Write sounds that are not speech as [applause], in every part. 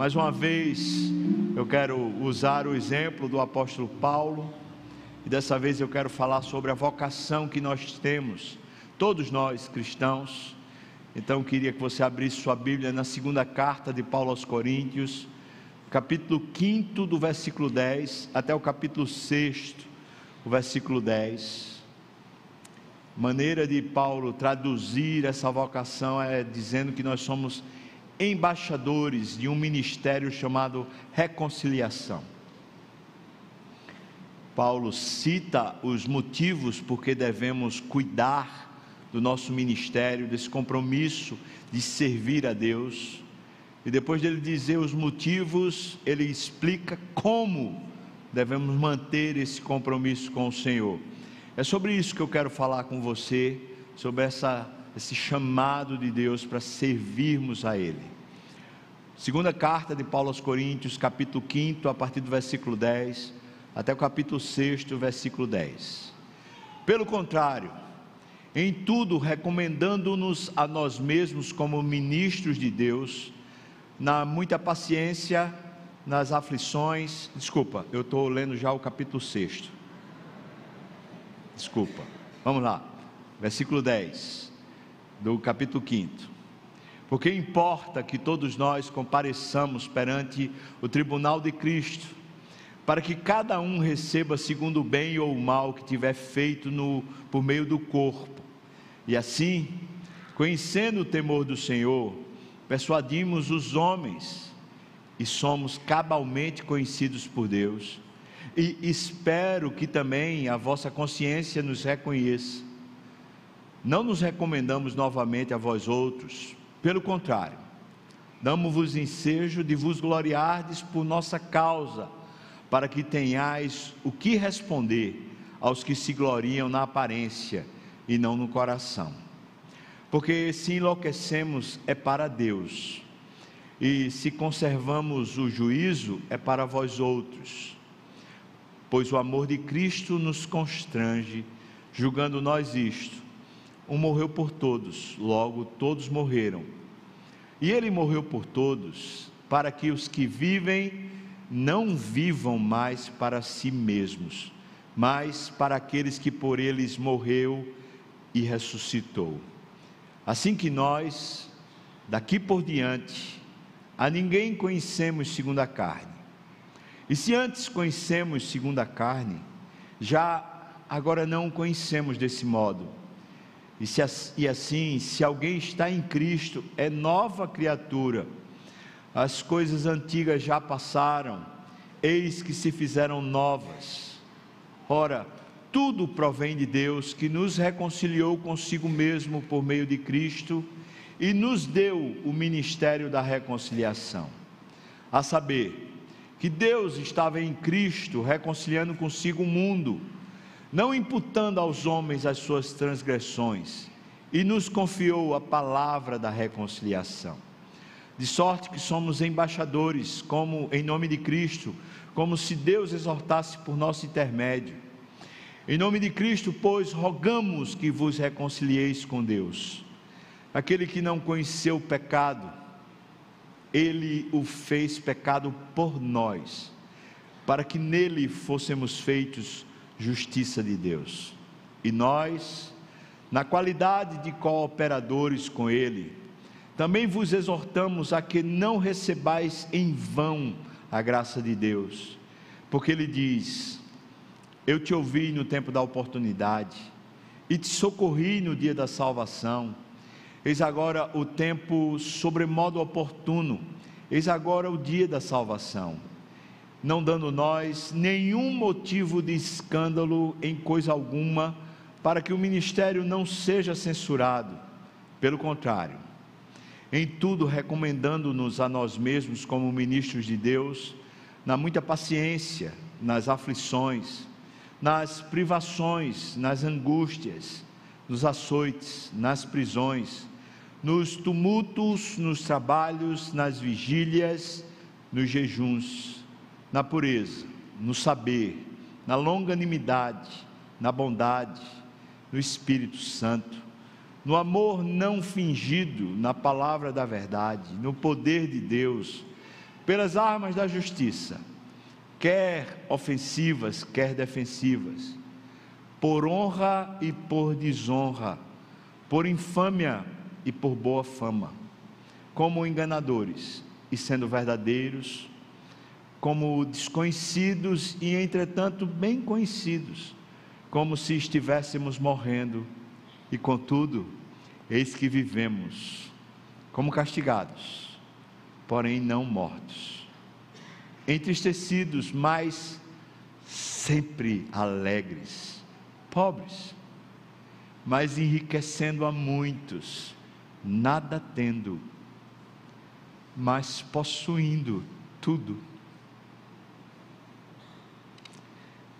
Mais uma vez, eu quero usar o exemplo do apóstolo Paulo, e dessa vez eu quero falar sobre a vocação que nós temos, todos nós cristãos. Então, eu queria que você abrisse sua Bíblia na segunda carta de Paulo aos Coríntios, capítulo 5, do versículo 10 até o capítulo 6, o versículo 10. Maneira de Paulo traduzir essa vocação é dizendo que nós somos embaixadores de um ministério chamado reconciliação. Paulo cita os motivos por que devemos cuidar do nosso ministério, desse compromisso de servir a Deus. E depois dele dizer os motivos, ele explica como devemos manter esse compromisso com o Senhor. É sobre isso que eu quero falar com você, sobre essa esse chamado de Deus para servirmos a Ele. Segunda carta de Paulo aos Coríntios, capítulo 5, a partir do versículo 10, até o capítulo 6, versículo 10. Pelo contrário, em tudo recomendando-nos a nós mesmos como ministros de Deus, na muita paciência, nas aflições. Desculpa, eu estou lendo já o capítulo 6. Desculpa, vamos lá, versículo 10 do capítulo 5. Porque importa que todos nós compareçamos perante o tribunal de Cristo, para que cada um receba segundo o bem ou o mal que tiver feito no, por meio do corpo. E assim, conhecendo o temor do Senhor, persuadimos os homens e somos cabalmente conhecidos por Deus. E espero que também a vossa consciência nos reconheça não nos recomendamos novamente a vós outros, pelo contrário, damos-vos ensejo de vos gloriardes por nossa causa, para que tenhais o que responder aos que se gloriam na aparência e não no coração. Porque se enlouquecemos é para Deus, e se conservamos o juízo é para vós outros. Pois o amor de Cristo nos constrange, julgando nós isto um morreu por todos, logo todos morreram. E ele morreu por todos, para que os que vivem não vivam mais para si mesmos, mas para aqueles que por eles morreu e ressuscitou. Assim que nós, daqui por diante, a ninguém conhecemos segundo a carne. E se antes conhecemos segundo a carne, já agora não conhecemos desse modo e, se, e assim, se alguém está em Cristo, é nova criatura. As coisas antigas já passaram, eis que se fizeram novas. Ora, tudo provém de Deus que nos reconciliou consigo mesmo por meio de Cristo e nos deu o ministério da reconciliação. A saber, que Deus estava em Cristo reconciliando consigo o mundo não imputando aos homens as suas transgressões, e nos confiou a palavra da reconciliação. De sorte que somos embaixadores, como em nome de Cristo, como se Deus exortasse por nosso intermédio. Em nome de Cristo, pois, rogamos que vos reconcilieis com Deus. Aquele que não conheceu o pecado, ele o fez pecado por nós, para que nele fôssemos feitos justiça de Deus. E nós, na qualidade de cooperadores com Ele, também vos exortamos a que não recebais em vão a graça de Deus, porque Ele diz: Eu te ouvi no tempo da oportunidade e te socorri no dia da salvação. Eis agora o tempo sobremodo oportuno, eis agora o dia da salvação não dando nós nenhum motivo de escândalo em coisa alguma, para que o ministério não seja censurado. Pelo contrário, em tudo recomendando-nos a nós mesmos como ministros de Deus, na muita paciência, nas aflições, nas privações, nas angústias, nos açoites, nas prisões, nos tumultos, nos trabalhos, nas vigílias, nos jejuns na pureza, no saber, na longanimidade, na bondade, no Espírito Santo, no amor não fingido, na palavra da verdade, no poder de Deus, pelas armas da justiça, quer ofensivas, quer defensivas, por honra e por desonra, por infâmia e por boa fama, como enganadores e sendo verdadeiros, como desconhecidos e entretanto bem conhecidos, como se estivéssemos morrendo, e contudo, eis que vivemos como castigados, porém não mortos, entristecidos, mas sempre alegres, pobres, mas enriquecendo a muitos, nada tendo, mas possuindo tudo.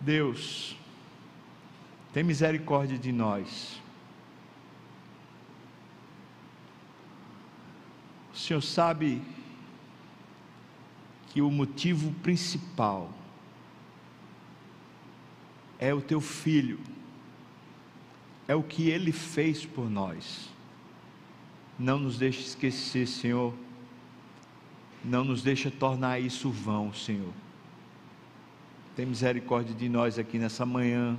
Deus, tem misericórdia de nós. O Senhor sabe que o motivo principal é o teu filho, é o que ele fez por nós. Não nos deixe esquecer, Senhor, não nos deixe tornar isso vão, Senhor. Tem misericórdia de nós aqui nessa manhã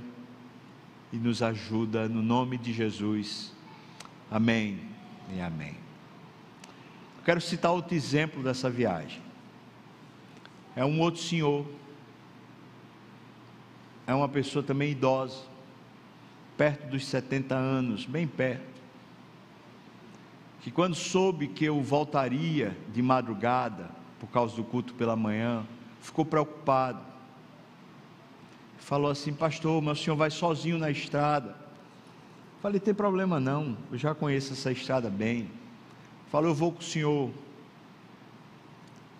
e nos ajuda no nome de Jesus. Amém e amém. Eu quero citar outro exemplo dessa viagem. É um outro senhor, é uma pessoa também idosa, perto dos 70 anos, bem perto, que quando soube que eu voltaria de madrugada, por causa do culto pela manhã, ficou preocupado falou assim: Pastor, mas o senhor vai sozinho na estrada. Falei: Tem problema não, eu já conheço essa estrada bem. Falou: Eu vou com o senhor.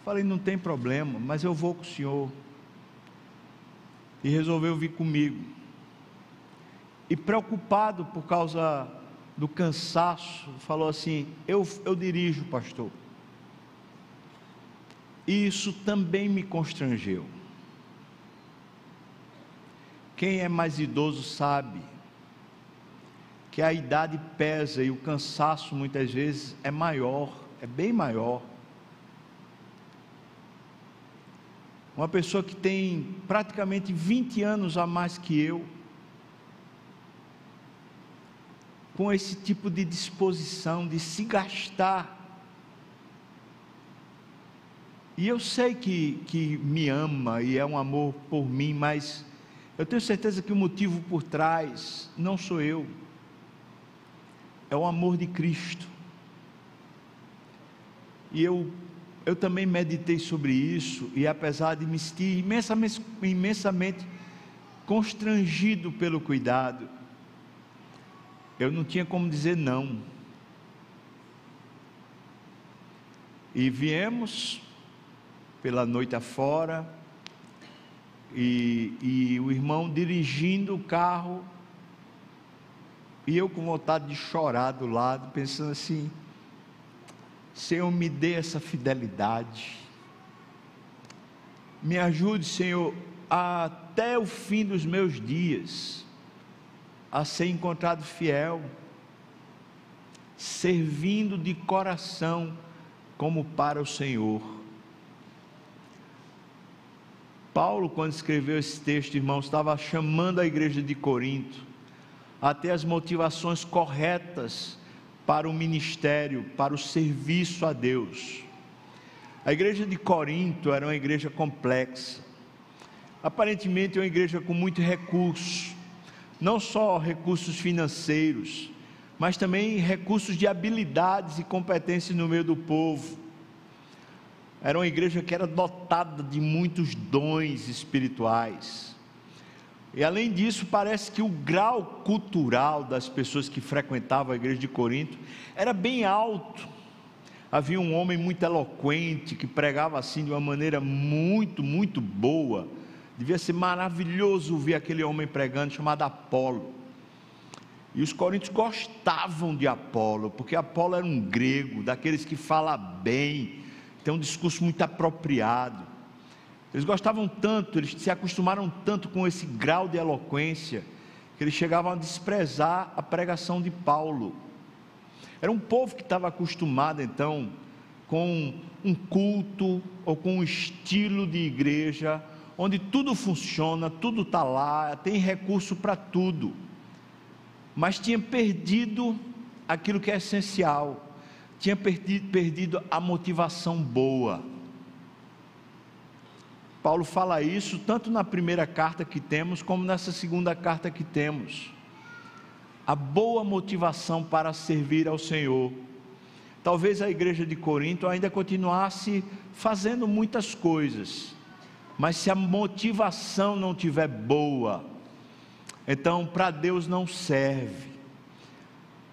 Falei: Não tem problema, mas eu vou com o senhor. E resolveu vir comigo. E preocupado por causa do cansaço, falou assim: Eu, eu dirijo, pastor. E isso também me constrangeu. Quem é mais idoso sabe que a idade pesa e o cansaço muitas vezes é maior, é bem maior. Uma pessoa que tem praticamente 20 anos a mais que eu, com esse tipo de disposição de se gastar. E eu sei que, que me ama e é um amor por mim, mas eu tenho certeza que o motivo por trás não sou eu, é o amor de Cristo. E eu, eu também meditei sobre isso, e apesar de me sentir imensamente, imensamente constrangido pelo cuidado, eu não tinha como dizer não. E viemos pela noite afora, e, e o irmão dirigindo o carro, e eu com vontade de chorar do lado, pensando assim: Senhor, me dê essa fidelidade, me ajude, Senhor, até o fim dos meus dias, a ser encontrado fiel, servindo de coração como para o Senhor Paulo, quando escreveu esse texto, irmãos, estava chamando a igreja de Corinto a ter as motivações corretas para o ministério, para o serviço a Deus. A igreja de Corinto era uma igreja complexa, aparentemente uma igreja com muitos recursos, não só recursos financeiros, mas também recursos de habilidades e competências no meio do povo era uma igreja que era dotada de muitos dons espirituais. E além disso, parece que o grau cultural das pessoas que frequentavam a igreja de Corinto era bem alto. Havia um homem muito eloquente que pregava assim de uma maneira muito, muito boa. Devia ser maravilhoso ver aquele homem pregando, chamado Apolo. E os coríntios gostavam de Apolo, porque Apolo era um grego, daqueles que fala bem, tem um discurso muito apropriado. Eles gostavam tanto, eles se acostumaram tanto com esse grau de eloquência, que eles chegavam a desprezar a pregação de Paulo. Era um povo que estava acostumado então com um culto ou com um estilo de igreja onde tudo funciona, tudo está lá, tem recurso para tudo, mas tinha perdido aquilo que é essencial, tinha perdido, perdido a motivação boa. Paulo fala isso tanto na primeira carta que temos, como nessa segunda carta que temos. A boa motivação para servir ao Senhor. Talvez a igreja de Corinto ainda continuasse fazendo muitas coisas, mas se a motivação não tiver boa, então para Deus não serve.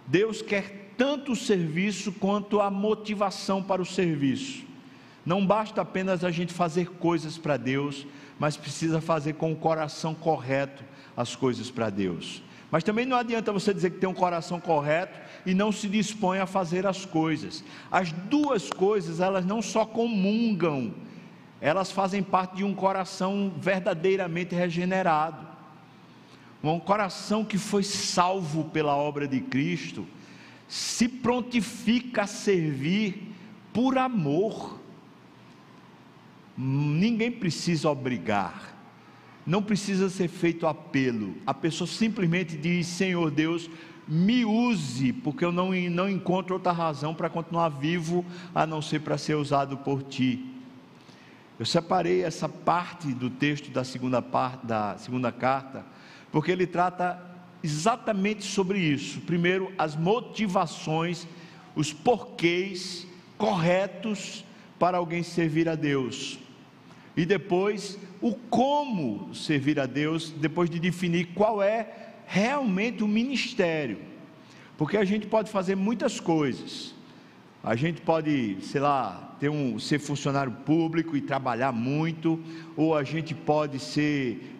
Deus quer tanto o serviço quanto a motivação para o serviço. Não basta apenas a gente fazer coisas para Deus, mas precisa fazer com o coração correto as coisas para Deus. Mas também não adianta você dizer que tem um coração correto e não se dispõe a fazer as coisas. As duas coisas, elas não só comungam, elas fazem parte de um coração verdadeiramente regenerado. Um coração que foi salvo pela obra de Cristo, se prontifica a servir por amor. Ninguém precisa obrigar, não precisa ser feito apelo. A pessoa simplesmente diz: Senhor Deus, me use, porque eu não, não encontro outra razão para continuar vivo a não ser para ser usado por ti. Eu separei essa parte do texto da segunda, parte, da segunda carta, porque ele trata exatamente sobre isso. Primeiro, as motivações, os porquês corretos para alguém servir a Deus e depois o como servir a Deus, depois de definir qual é realmente o ministério. Porque a gente pode fazer muitas coisas. A gente pode, sei lá, ter um, ser funcionário público e trabalhar muito, ou a gente pode ser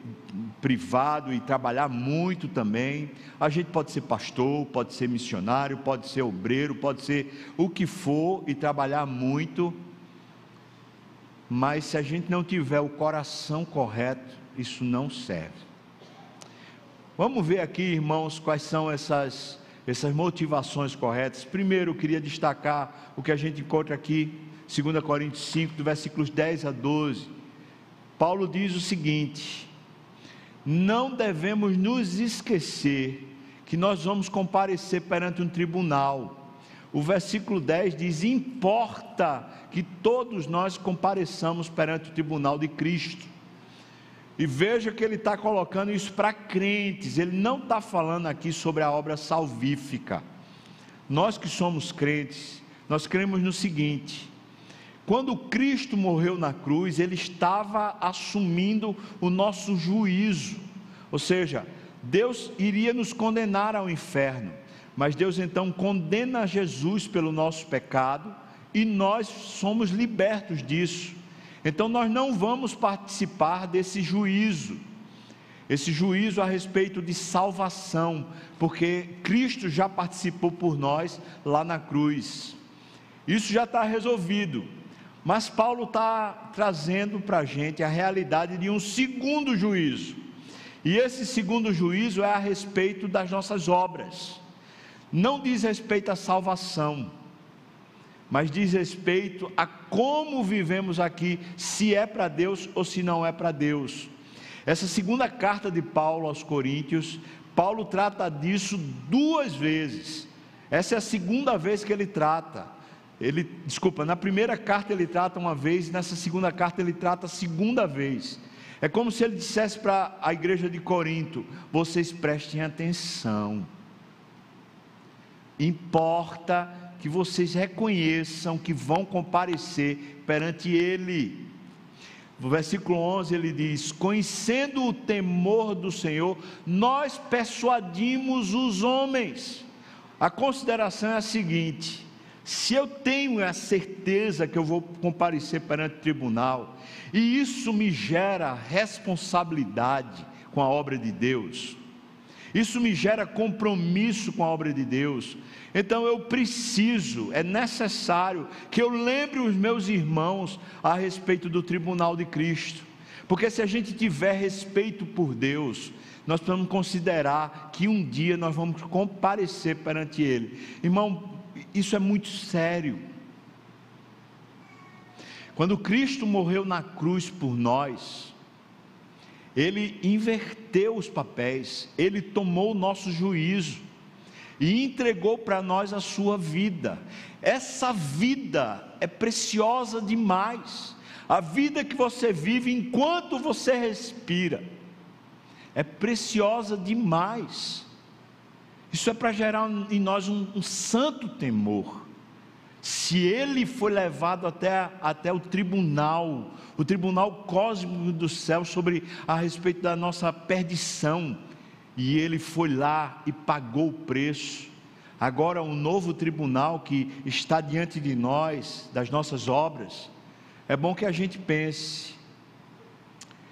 privado e trabalhar muito também. A gente pode ser pastor, pode ser missionário, pode ser obreiro, pode ser o que for e trabalhar muito mas se a gente não tiver o coração correto, isso não serve. Vamos ver aqui, irmãos, quais são essas, essas motivações corretas. Primeiro, eu queria destacar o que a gente encontra aqui, 2 Coríntios 5, do versículos 10 a 12. Paulo diz o seguinte: Não devemos nos esquecer que nós vamos comparecer perante um tribunal o versículo 10 diz: Importa que todos nós compareçamos perante o tribunal de Cristo. E veja que ele está colocando isso para crentes, ele não está falando aqui sobre a obra salvífica. Nós que somos crentes, nós cremos no seguinte: quando Cristo morreu na cruz, ele estava assumindo o nosso juízo, ou seja, Deus iria nos condenar ao inferno. Mas Deus então condena Jesus pelo nosso pecado e nós somos libertos disso. Então nós não vamos participar desse juízo, esse juízo a respeito de salvação, porque Cristo já participou por nós lá na cruz. Isso já está resolvido. Mas Paulo está trazendo para a gente a realidade de um segundo juízo. E esse segundo juízo é a respeito das nossas obras não diz respeito à salvação, mas diz respeito a como vivemos aqui, se é para Deus ou se não é para Deus. Essa segunda carta de Paulo aos Coríntios, Paulo trata disso duas vezes. Essa é a segunda vez que ele trata. Ele, desculpa, na primeira carta ele trata uma vez, nessa segunda carta ele trata a segunda vez. É como se ele dissesse para a igreja de Corinto: vocês prestem atenção Importa que vocês reconheçam que vão comparecer perante Ele. No versículo 11 ele diz: Conhecendo o temor do Senhor, nós persuadimos os homens. A consideração é a seguinte: se eu tenho a certeza que eu vou comparecer perante o tribunal, e isso me gera responsabilidade com a obra de Deus, isso me gera compromisso com a obra de Deus. Então eu preciso, é necessário que eu lembre os meus irmãos a respeito do tribunal de Cristo. Porque se a gente tiver respeito por Deus, nós precisamos considerar que um dia nós vamos comparecer perante Ele. Irmão, isso é muito sério. Quando Cristo morreu na cruz por nós, ele inverteu os papéis, ele tomou o nosso juízo e entregou para nós a sua vida. Essa vida é preciosa demais. A vida que você vive enquanto você respira é preciosa demais. Isso é para gerar em nós um, um santo temor se ele foi levado até, até o tribunal, o tribunal cósmico do céu, sobre a respeito da nossa perdição, e ele foi lá e pagou o preço. Agora, um novo tribunal que está diante de nós, das nossas obras, é bom que a gente pense.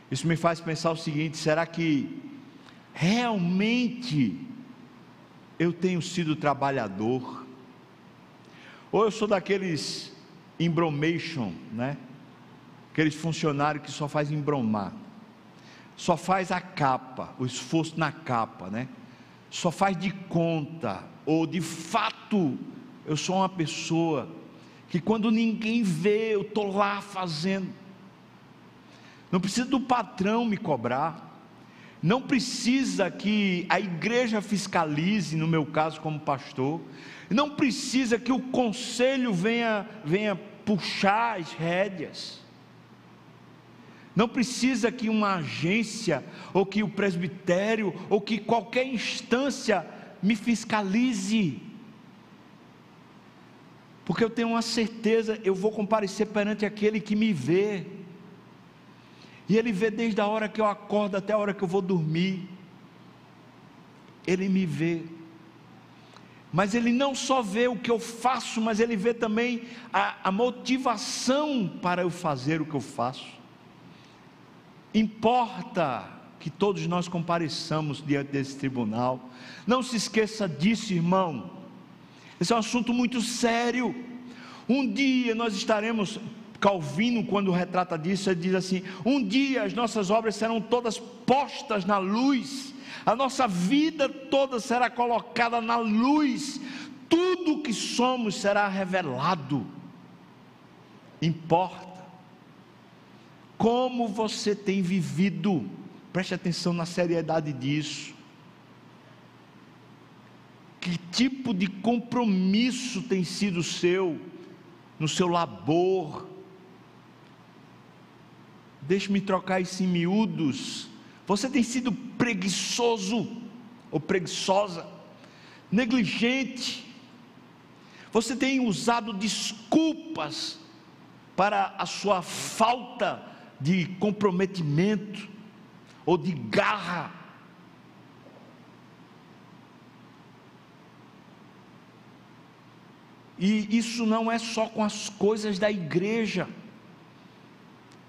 Isso me faz pensar o seguinte: será que realmente eu tenho sido trabalhador? Ou eu sou daqueles embromation, né? Aqueles funcionários que só faz embromar. Só faz a capa, o esforço na capa, né? Só faz de conta, ou de fato, eu sou uma pessoa que quando ninguém vê, eu estou lá fazendo. Não precisa do patrão me cobrar. Não precisa que a igreja fiscalize, no meu caso como pastor. Não precisa que o conselho venha, venha puxar as rédeas. Não precisa que uma agência, ou que o presbitério, ou que qualquer instância me fiscalize. Porque eu tenho uma certeza, eu vou comparecer perante aquele que me vê. E ele vê desde a hora que eu acordo até a hora que eu vou dormir. Ele me vê mas ele não só vê o que eu faço, mas ele vê também a, a motivação para eu fazer o que eu faço. Importa que todos nós compareçamos diante desse tribunal. Não se esqueça disso, irmão. Esse é um assunto muito sério. Um dia nós estaremos, Calvino, quando retrata disso, ele diz assim: um dia as nossas obras serão todas postas na luz a nossa vida toda será colocada na luz, tudo que somos será revelado. Importa como você tem vivido, preste atenção na seriedade disso. Que tipo de compromisso tem sido seu no seu labor? Deixe-me trocar isso em miúdos você tem sido preguiçoso ou preguiçosa, negligente. Você tem usado desculpas para a sua falta de comprometimento ou de garra. E isso não é só com as coisas da igreja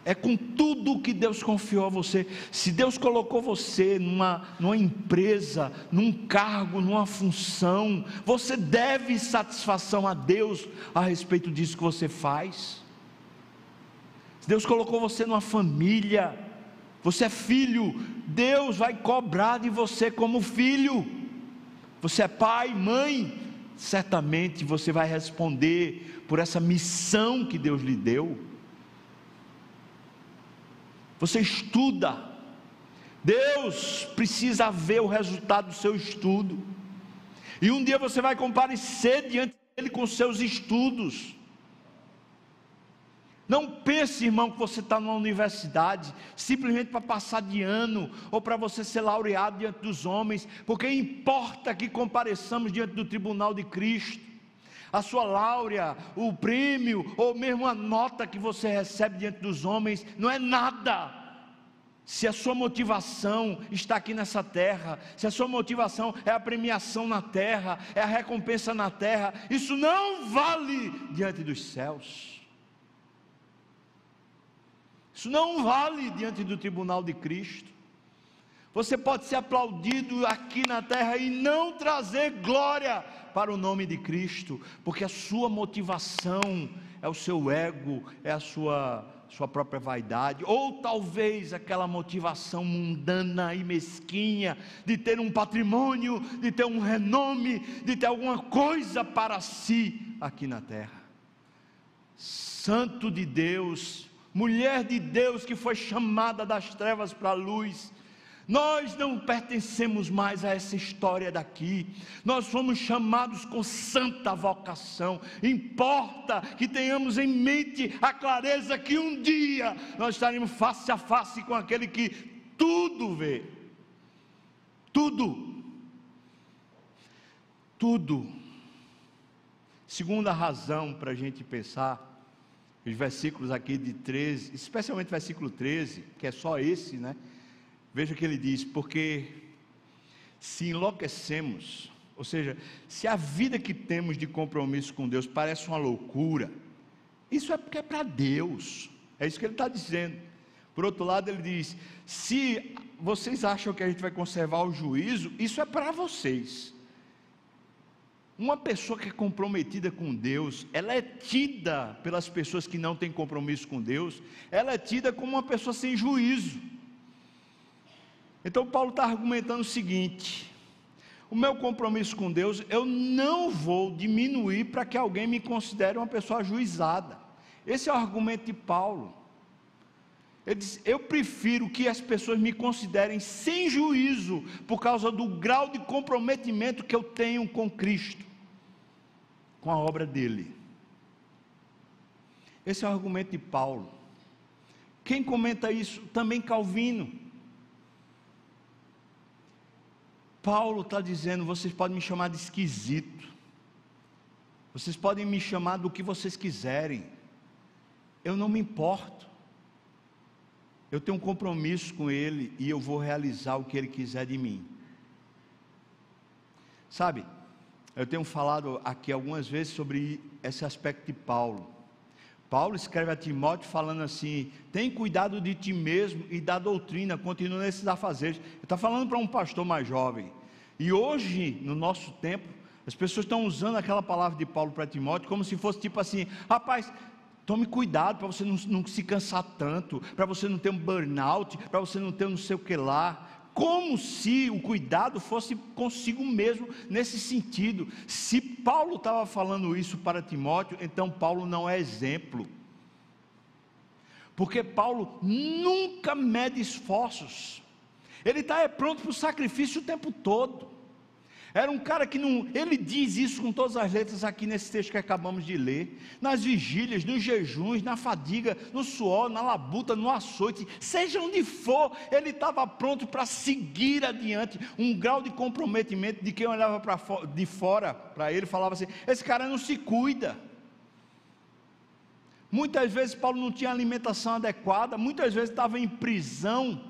é com tudo que Deus confiou a você. Se Deus colocou você numa, numa empresa, num cargo, numa função, você deve satisfação a Deus a respeito disso que você faz. Se Deus colocou você numa família, você é filho, Deus vai cobrar de você como filho. Você é pai, mãe, certamente você vai responder por essa missão que Deus lhe deu você estuda. Deus precisa ver o resultado do seu estudo. E um dia você vai comparecer diante dele com seus estudos. Não pense, irmão, que você está numa universidade simplesmente para passar de ano ou para você ser laureado diante dos homens, porque importa que compareçamos diante do tribunal de Cristo a sua láurea, o prêmio, ou mesmo a nota que você recebe diante dos homens, não é nada. Se a sua motivação está aqui nessa terra, se a sua motivação é a premiação na terra, é a recompensa na terra, isso não vale diante dos céus. Isso não vale diante do tribunal de Cristo. Você pode ser aplaudido aqui na terra e não trazer glória para o nome de Cristo, porque a sua motivação é o seu ego, é a sua, sua própria vaidade, ou talvez aquela motivação mundana e mesquinha de ter um patrimônio, de ter um renome, de ter alguma coisa para si aqui na terra santo de Deus, mulher de Deus que foi chamada das trevas para a luz. Nós não pertencemos mais a essa história daqui. Nós fomos chamados com santa vocação. Importa que tenhamos em mente a clareza que um dia nós estaremos face a face com aquele que tudo vê. Tudo. Tudo. Segunda razão para a gente pensar os versículos aqui de 13, especialmente versículo 13, que é só esse, né? Veja que ele diz: porque se enlouquecemos, ou seja, se a vida que temos de compromisso com Deus parece uma loucura, isso é porque é para Deus, é isso que ele está dizendo. Por outro lado, ele diz: se vocês acham que a gente vai conservar o juízo, isso é para vocês. Uma pessoa que é comprometida com Deus, ela é tida pelas pessoas que não têm compromisso com Deus, ela é tida como uma pessoa sem juízo. Então Paulo está argumentando o seguinte: o meu compromisso com Deus, eu não vou diminuir para que alguém me considere uma pessoa ajuizada. Esse é o argumento de Paulo. Ele diz: Eu prefiro que as pessoas me considerem sem juízo, por causa do grau de comprometimento que eu tenho com Cristo com a obra dele. Esse é o argumento de Paulo. Quem comenta isso? Também Calvino. Paulo está dizendo: vocês podem me chamar de esquisito, vocês podem me chamar do que vocês quiserem, eu não me importo, eu tenho um compromisso com Ele e eu vou realizar o que Ele quiser de mim. Sabe, eu tenho falado aqui algumas vezes sobre esse aspecto de Paulo. Paulo escreve a Timóteo falando assim: tem cuidado de ti mesmo e da doutrina, continua nesses afazeres. Ele está falando para um pastor mais jovem. E hoje, no nosso tempo, as pessoas estão usando aquela palavra de Paulo para Timóteo como se fosse tipo assim: rapaz, tome cuidado para você não, não se cansar tanto, para você não ter um burnout, para você não ter um não sei o que lá como se o cuidado fosse consigo mesmo nesse sentido. Se Paulo estava falando isso para Timóteo, então Paulo não é exemplo. Porque Paulo nunca mede esforços, ele está é pronto para o sacrifício o tempo todo. Era um cara que não. Ele diz isso com todas as letras aqui nesse texto que acabamos de ler. Nas vigílias, nos jejuns, na fadiga, no suor, na labuta, no açoite, seja onde for, ele estava pronto para seguir adiante. Um grau de comprometimento de quem olhava pra, de fora para ele falava assim: esse cara não se cuida. Muitas vezes Paulo não tinha alimentação adequada, muitas vezes estava em prisão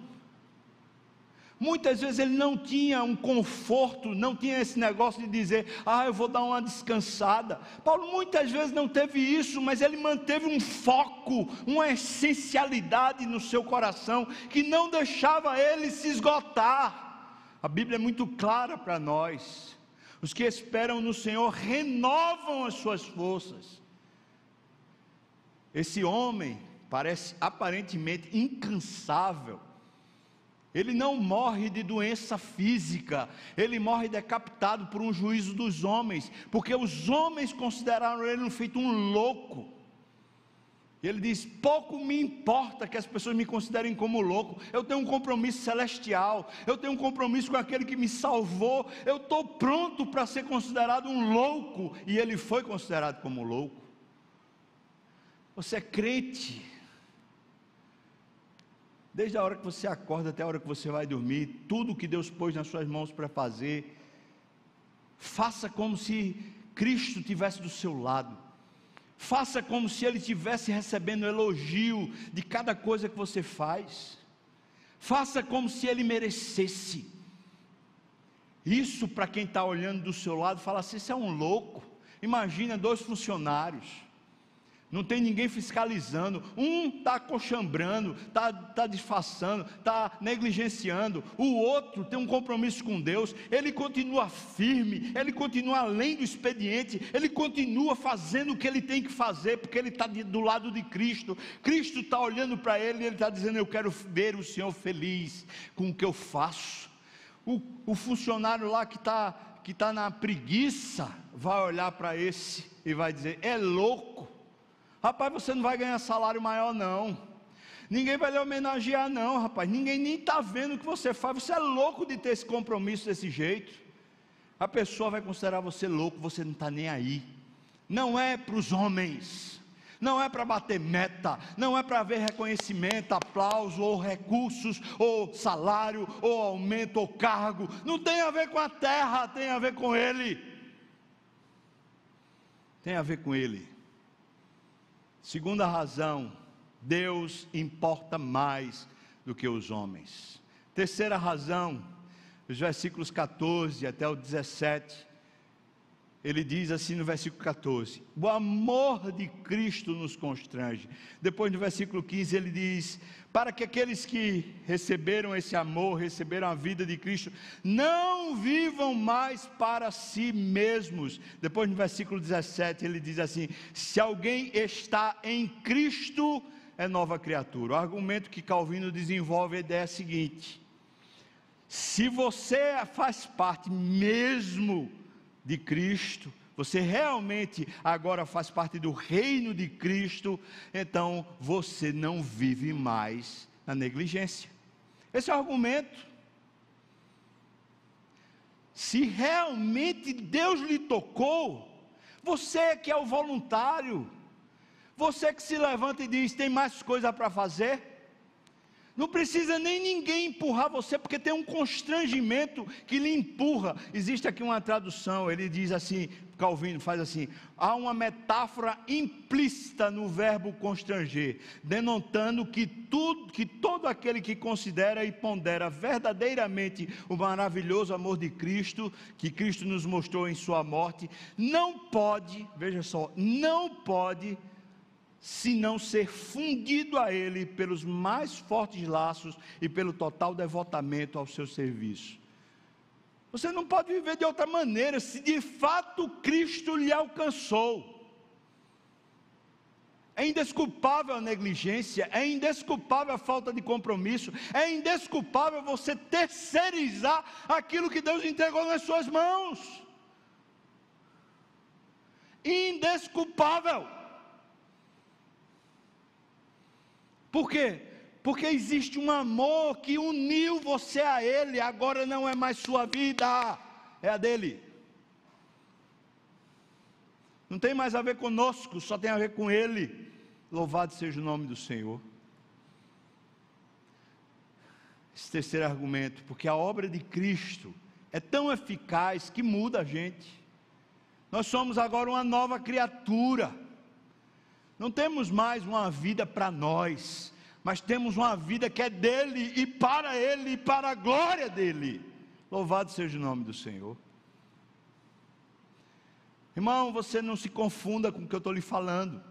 Muitas vezes ele não tinha um conforto, não tinha esse negócio de dizer, ah, eu vou dar uma descansada. Paulo muitas vezes não teve isso, mas ele manteve um foco, uma essencialidade no seu coração, que não deixava ele se esgotar. A Bíblia é muito clara para nós. Os que esperam no Senhor renovam as suas forças. Esse homem parece aparentemente incansável ele não morre de doença física, ele morre decapitado por um juízo dos homens, porque os homens consideraram ele feito um louco. E ele diz: pouco me importa que as pessoas me considerem como louco, eu tenho um compromisso celestial, eu tenho um compromisso com aquele que me salvou, eu estou pronto para ser considerado um louco, e ele foi considerado como louco. Você é crente, Desde a hora que você acorda até a hora que você vai dormir, tudo que Deus pôs nas suas mãos para fazer, faça como se Cristo tivesse do seu lado. Faça como se ele estivesse recebendo elogio de cada coisa que você faz. Faça como se ele merecesse. Isso para quem está olhando do seu lado, fala assim: você é um louco. Imagina dois funcionários não tem ninguém fiscalizando. Um está cochambrando, está tá disfarçando, está negligenciando. O outro tem um compromisso com Deus. Ele continua firme, ele continua além do expediente, ele continua fazendo o que ele tem que fazer, porque ele está do lado de Cristo. Cristo está olhando para ele e ele está dizendo: Eu quero ver o Senhor feliz com o que eu faço. O, o funcionário lá que está que tá na preguiça vai olhar para esse e vai dizer: É louco Rapaz, você não vai ganhar salário maior, não. Ninguém vai lhe homenagear, não, rapaz. Ninguém nem está vendo o que você faz. Você é louco de ter esse compromisso desse jeito. A pessoa vai considerar você louco, você não está nem aí. Não é para os homens, não é para bater meta, não é para ver reconhecimento, aplauso, ou recursos, ou salário, ou aumento, ou cargo. Não tem a ver com a terra, tem a ver com Ele. Tem a ver com Ele. Segunda razão Deus importa mais do que os homens. Terceira razão, os versículos 14 até o 17, ele diz assim no versículo 14: O amor de Cristo nos constrange. Depois no versículo 15 ele diz: Para que aqueles que receberam esse amor, receberam a vida de Cristo, não vivam mais para si mesmos. Depois no versículo 17 ele diz assim: Se alguém está em Cristo, é nova criatura. O argumento que Calvino desenvolve é a ideia seguinte: se você faz parte mesmo de Cristo, você realmente agora faz parte do reino de Cristo, então você não vive mais na negligência. Esse é o argumento. Se realmente Deus lhe tocou, você que é o voluntário, você que se levanta e diz: tem mais coisa para fazer. Não precisa nem ninguém empurrar você, porque tem um constrangimento que lhe empurra. Existe aqui uma tradução, ele diz assim: Calvino faz assim: há uma metáfora implícita no verbo constranger, denotando que tudo, que todo aquele que considera e pondera verdadeiramente o maravilhoso amor de Cristo, que Cristo nos mostrou em sua morte, não pode, veja só, não pode se não ser fundido a Ele pelos mais fortes laços e pelo total devotamento ao seu serviço. Você não pode viver de outra maneira se de fato Cristo lhe alcançou. É indesculpável a negligência, é indesculpável a falta de compromisso, é indesculpável você terceirizar aquilo que Deus entregou nas suas mãos. Indesculpável. Por quê? Porque existe um amor que uniu você a Ele, agora não é mais sua vida, é a dele. Não tem mais a ver conosco, só tem a ver com Ele. Louvado seja o nome do Senhor. Esse terceiro argumento, porque a obra de Cristo é tão eficaz que muda a gente. Nós somos agora uma nova criatura. Não temos mais uma vida para nós, mas temos uma vida que é dele e para ele e para a glória dele. Louvado seja o nome do Senhor. Irmão, você não se confunda com o que eu estou lhe falando.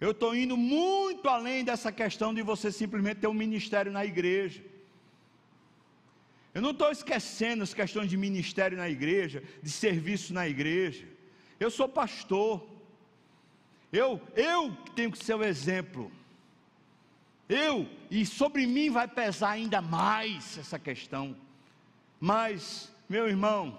Eu estou indo muito além dessa questão de você simplesmente ter um ministério na igreja. Eu não estou esquecendo as questões de ministério na igreja, de serviço na igreja. Eu sou pastor. Eu, eu tenho que ser o exemplo. Eu, e sobre mim vai pesar ainda mais essa questão. Mas, meu irmão,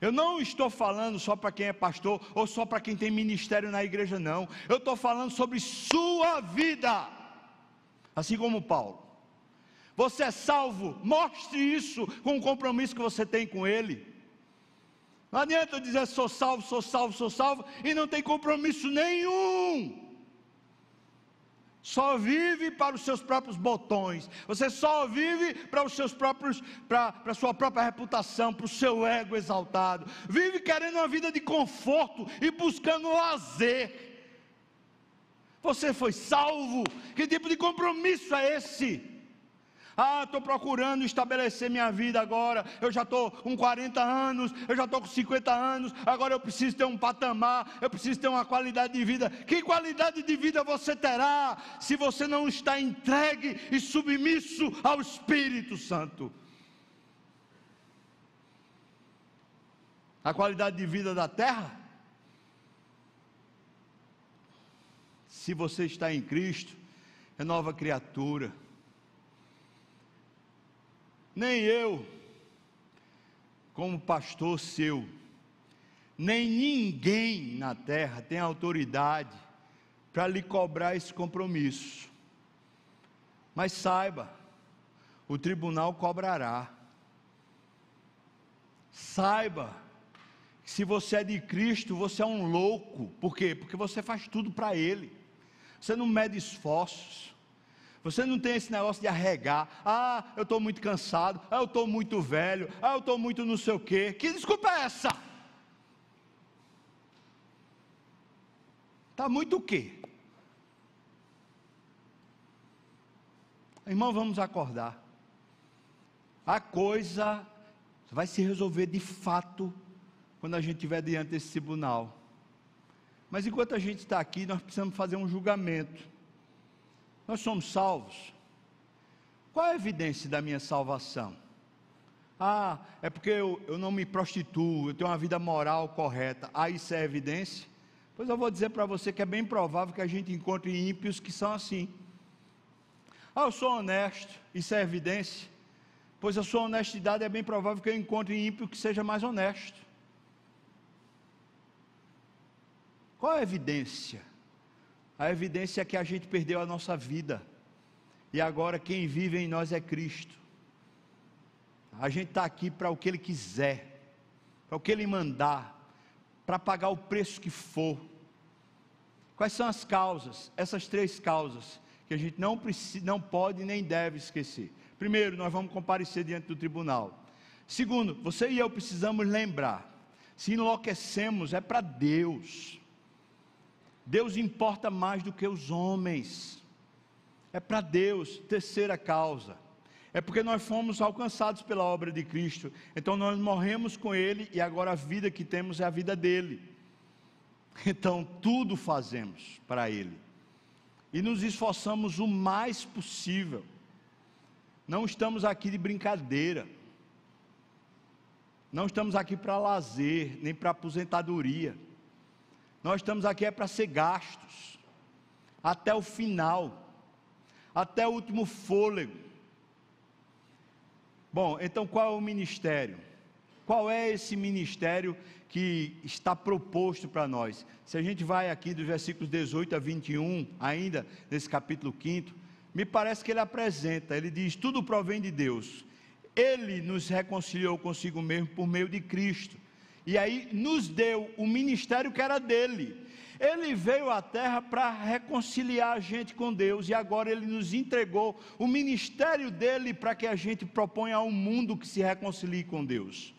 eu não estou falando só para quem é pastor ou só para quem tem ministério na igreja, não. Eu estou falando sobre sua vida, assim como Paulo. Você é salvo, mostre isso com o compromisso que você tem com Ele. Não adianta dizer sou salvo, sou salvo, sou salvo e não tem compromisso nenhum. Só vive para os seus próprios botões. Você só vive para os seus próprios, para, para a sua própria reputação, para o seu ego exaltado. Vive querendo uma vida de conforto e buscando lazer. Você foi salvo. Que tipo de compromisso é esse? Ah, estou procurando estabelecer minha vida agora. Eu já estou com 40 anos, eu já estou com 50 anos. Agora eu preciso ter um patamar, eu preciso ter uma qualidade de vida. Que qualidade de vida você terá se você não está entregue e submisso ao Espírito Santo? A qualidade de vida da terra? Se você está em Cristo, é nova criatura nem eu, como pastor seu, nem ninguém na terra tem autoridade para lhe cobrar esse compromisso. Mas saiba, o tribunal cobrará. Saiba que se você é de Cristo, você é um louco. Por quê? Porque você faz tudo para Ele. Você não mede esforços. Você não tem esse negócio de arregar. Ah, eu estou muito cansado. Ah, eu estou muito velho. Ah, eu estou muito não sei o quê. Que desculpa é essa? Está muito o quê? Irmão, vamos acordar. A coisa vai se resolver de fato quando a gente estiver diante desse tribunal. Mas enquanto a gente está aqui, nós precisamos fazer um julgamento. Nós somos salvos. Qual é a evidência da minha salvação? Ah, é porque eu, eu não me prostituo, eu tenho uma vida moral correta. Ah, isso é evidência? Pois eu vou dizer para você que é bem provável que a gente encontre ímpios que são assim. Ah, eu sou honesto, isso é evidência? Pois a sua honestidade é bem provável que eu encontre ímpio que seja mais honesto. Qual a evidência? A evidência é que a gente perdeu a nossa vida. E agora quem vive em nós é Cristo. A gente está aqui para o que Ele quiser, para o que Ele mandar, para pagar o preço que for. Quais são as causas? Essas três causas que a gente não, precisa, não pode nem deve esquecer. Primeiro, nós vamos comparecer diante do tribunal. Segundo, você e eu precisamos lembrar: se enlouquecemos, é para Deus. Deus importa mais do que os homens. É para Deus. Terceira causa. É porque nós fomos alcançados pela obra de Cristo. Então nós morremos com Ele e agora a vida que temos é a vida dele. Então tudo fazemos para Ele e nos esforçamos o mais possível. Não estamos aqui de brincadeira. Não estamos aqui para lazer, nem para aposentadoria. Nós estamos aqui é para ser gastos até o final, até o último fôlego. Bom, então qual é o ministério? Qual é esse ministério que está proposto para nós? Se a gente vai aqui dos versículos 18 a 21, ainda nesse capítulo 5, me parece que ele apresenta, ele diz: tudo provém de Deus. Ele nos reconciliou consigo mesmo por meio de Cristo. E aí nos deu o ministério que era dele. Ele veio à terra para reconciliar a gente com Deus e agora ele nos entregou o ministério dele para que a gente proponha ao mundo que se reconcilie com Deus.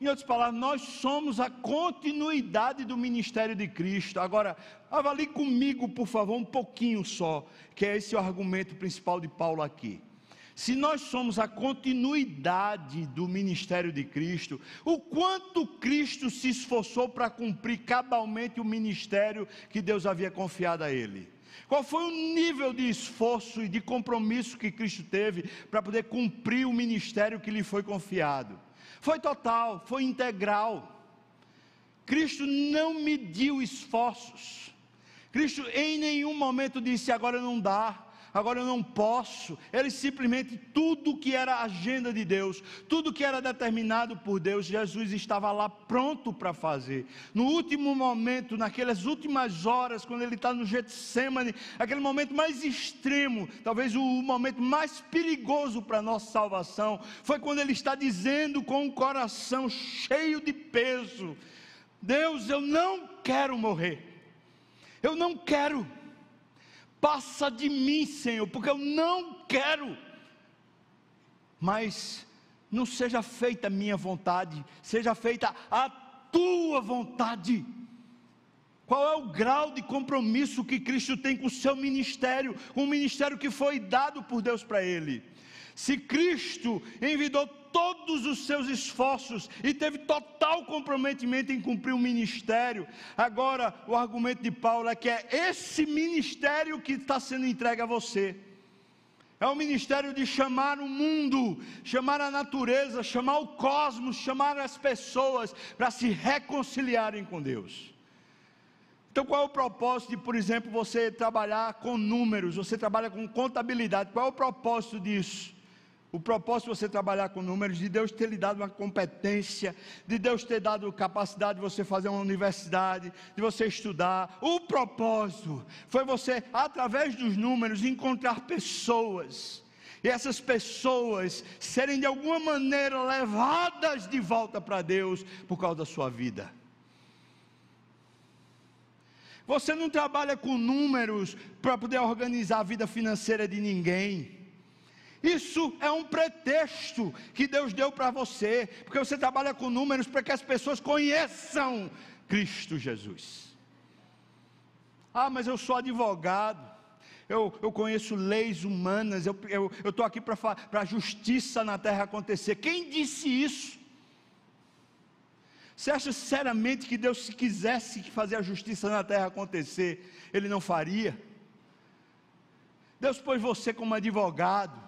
Em outras palavras, nós somos a continuidade do ministério de Cristo. Agora, avalie comigo, por favor, um pouquinho só, que é esse o argumento principal de Paulo aqui. Se nós somos a continuidade do ministério de Cristo, o quanto Cristo se esforçou para cumprir cabalmente o ministério que Deus havia confiado a ele? Qual foi o nível de esforço e de compromisso que Cristo teve para poder cumprir o ministério que lhe foi confiado? Foi total, foi integral. Cristo não mediu esforços. Cristo em nenhum momento disse: agora não dá, agora eu não posso. Ele simplesmente, tudo que era agenda de Deus, tudo que era determinado por Deus, Jesus estava lá pronto para fazer. No último momento, naquelas últimas horas, quando ele está no Getsemane, aquele momento mais extremo, talvez o momento mais perigoso para a nossa salvação, foi quando ele está dizendo com o coração cheio de peso: Deus, eu não quero morrer. Eu não quero Passa de mim, Senhor, porque eu não quero. Mas não seja feita a minha vontade, seja feita a tua vontade. Qual é o grau de compromisso que Cristo tem com o seu ministério, o ministério que foi dado por Deus para ele? Se Cristo envidou todos os seus esforços e teve total comprometimento em cumprir o ministério. Agora, o argumento de Paulo é que é esse ministério que está sendo entregue a você. É o ministério de chamar o mundo, chamar a natureza, chamar o cosmos, chamar as pessoas para se reconciliarem com Deus. Então, qual é o propósito de, por exemplo, você trabalhar com números, você trabalha com contabilidade? Qual é o propósito disso? O propósito de você trabalhar com números, de Deus ter lhe dado uma competência, de Deus ter dado capacidade de você fazer uma universidade, de você estudar. O propósito foi você, através dos números, encontrar pessoas. E essas pessoas serem de alguma maneira levadas de volta para Deus por causa da sua vida. Você não trabalha com números para poder organizar a vida financeira de ninguém. Isso é um pretexto que Deus deu para você, porque você trabalha com números para que as pessoas conheçam Cristo Jesus. Ah, mas eu sou advogado, eu, eu conheço leis humanas, eu estou aqui para a justiça na terra acontecer. Quem disse isso? Você acha sinceramente que Deus, se quisesse fazer a justiça na terra acontecer, Ele não faria? Deus pôs você como advogado,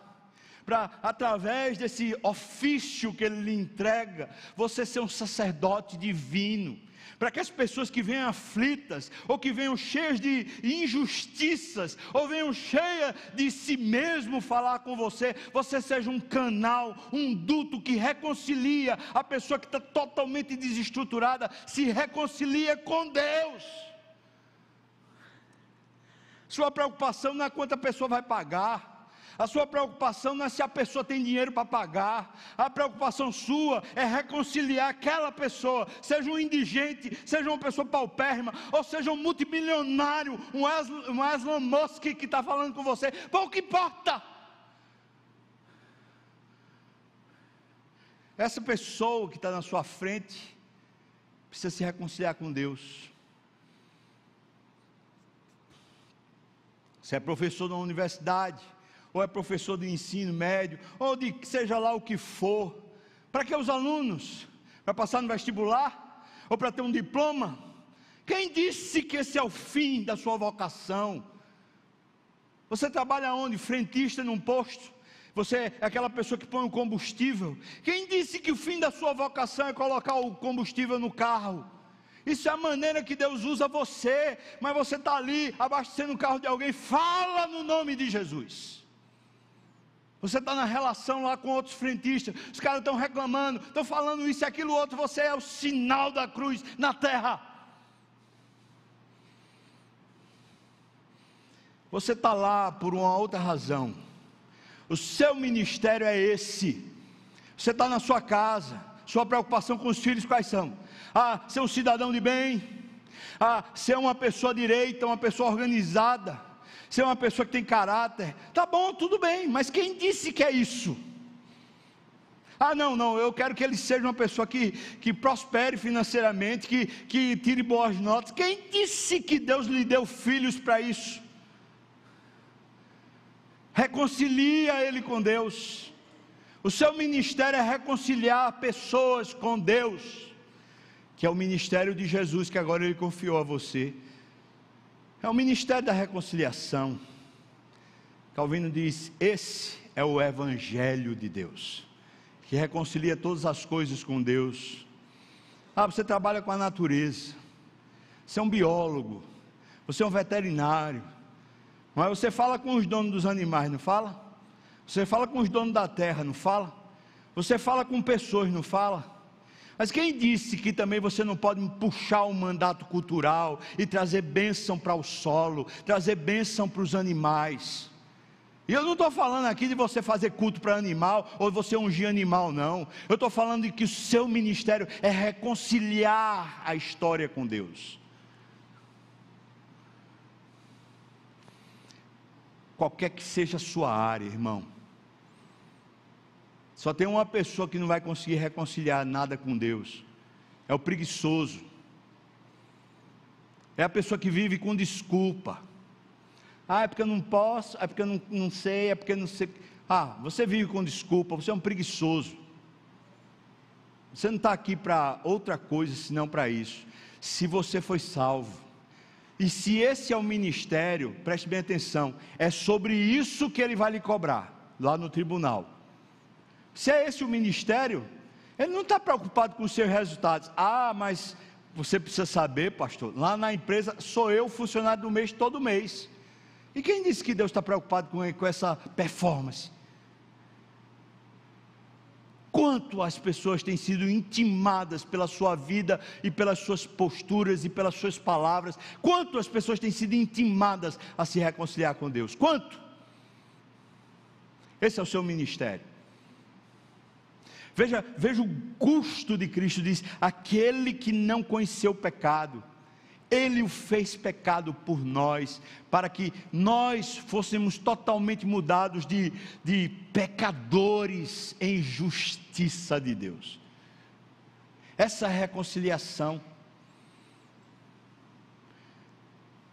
para, através desse ofício que Ele lhe entrega, você ser um sacerdote divino, para que as pessoas que venham aflitas, ou que venham cheias de injustiças, ou venham cheias de si mesmo falar com você, você seja um canal, um duto que reconcilia a pessoa que está totalmente desestruturada, se reconcilia com Deus. Sua preocupação não é quanto a pessoa vai pagar. A sua preocupação não é se a pessoa tem dinheiro para pagar. A preocupação sua é reconciliar aquela pessoa, seja um indigente, seja uma pessoa paupérrima, ou seja um multimilionário, um Aslan Musk que está falando com você. Pouco importa. Essa pessoa que está na sua frente precisa se reconciliar com Deus. Você é professor da universidade ou é professor de ensino médio, ou de seja lá o que for. Para que os alunos? Para passar no vestibular? Ou para ter um diploma? Quem disse que esse é o fim da sua vocação? Você trabalha onde? Frentista num posto? Você é aquela pessoa que põe o combustível? Quem disse que o fim da sua vocação é colocar o combustível no carro? Isso é a maneira que Deus usa você, mas você está ali abastecendo o carro de alguém, fala no nome de Jesus. Você está na relação lá com outros frentistas, os caras estão reclamando, estão falando isso e aquilo outro, você é o sinal da cruz na terra. Você está lá por uma outra razão. O seu ministério é esse. Você está na sua casa. Sua preocupação com os filhos quais são? Ah, ser um cidadão de bem. Ah, ser uma pessoa direita, uma pessoa organizada ser uma pessoa que tem caráter. Tá bom, tudo bem, mas quem disse que é isso? Ah, não, não, eu quero que ele seja uma pessoa que, que prospere financeiramente, que, que tire boas notas. Quem disse que Deus lhe deu filhos para isso? Reconcilia ele com Deus. O seu ministério é reconciliar pessoas com Deus, que é o ministério de Jesus que agora ele confiou a você. É o ministério da reconciliação. Calvino diz: esse é o Evangelho de Deus, que reconcilia todas as coisas com Deus. Ah, você trabalha com a natureza, você é um biólogo, você é um veterinário, mas você fala com os donos dos animais, não fala? Você fala com os donos da terra, não fala? Você fala com pessoas, não fala? Mas quem disse que também você não pode puxar o um mandato cultural e trazer bênção para o solo, trazer bênção para os animais? E eu não estou falando aqui de você fazer culto para animal ou você ungir animal, não. Eu estou falando de que o seu ministério é reconciliar a história com Deus. Qualquer que seja a sua área, irmão só tem uma pessoa que não vai conseguir reconciliar nada com Deus: é o preguiçoso. É a pessoa que vive com desculpa. Ah, é porque eu não posso, é porque eu não, não sei, é porque eu não sei. Ah, você vive com desculpa, você é um preguiçoso. Você não está aqui para outra coisa senão para isso. Se você foi salvo, e se esse é o ministério, preste bem atenção, é sobre isso que ele vai lhe cobrar, lá no tribunal. Se é esse o ministério, ele não está preocupado com os seus resultados. Ah, mas você precisa saber, pastor, lá na empresa sou eu funcionário do mês todo mês. E quem disse que Deus está preocupado com, com essa performance? quanto as pessoas têm sido intimadas pela sua vida e pelas suas posturas e pelas suas palavras, quanto as pessoas têm sido intimadas a se reconciliar com Deus, quanto? Esse é o seu ministério. Veja, veja o custo de Cristo, diz: aquele que não conheceu o pecado, ele o fez pecado por nós, para que nós fôssemos totalmente mudados de, de pecadores em justiça de Deus. Essa reconciliação.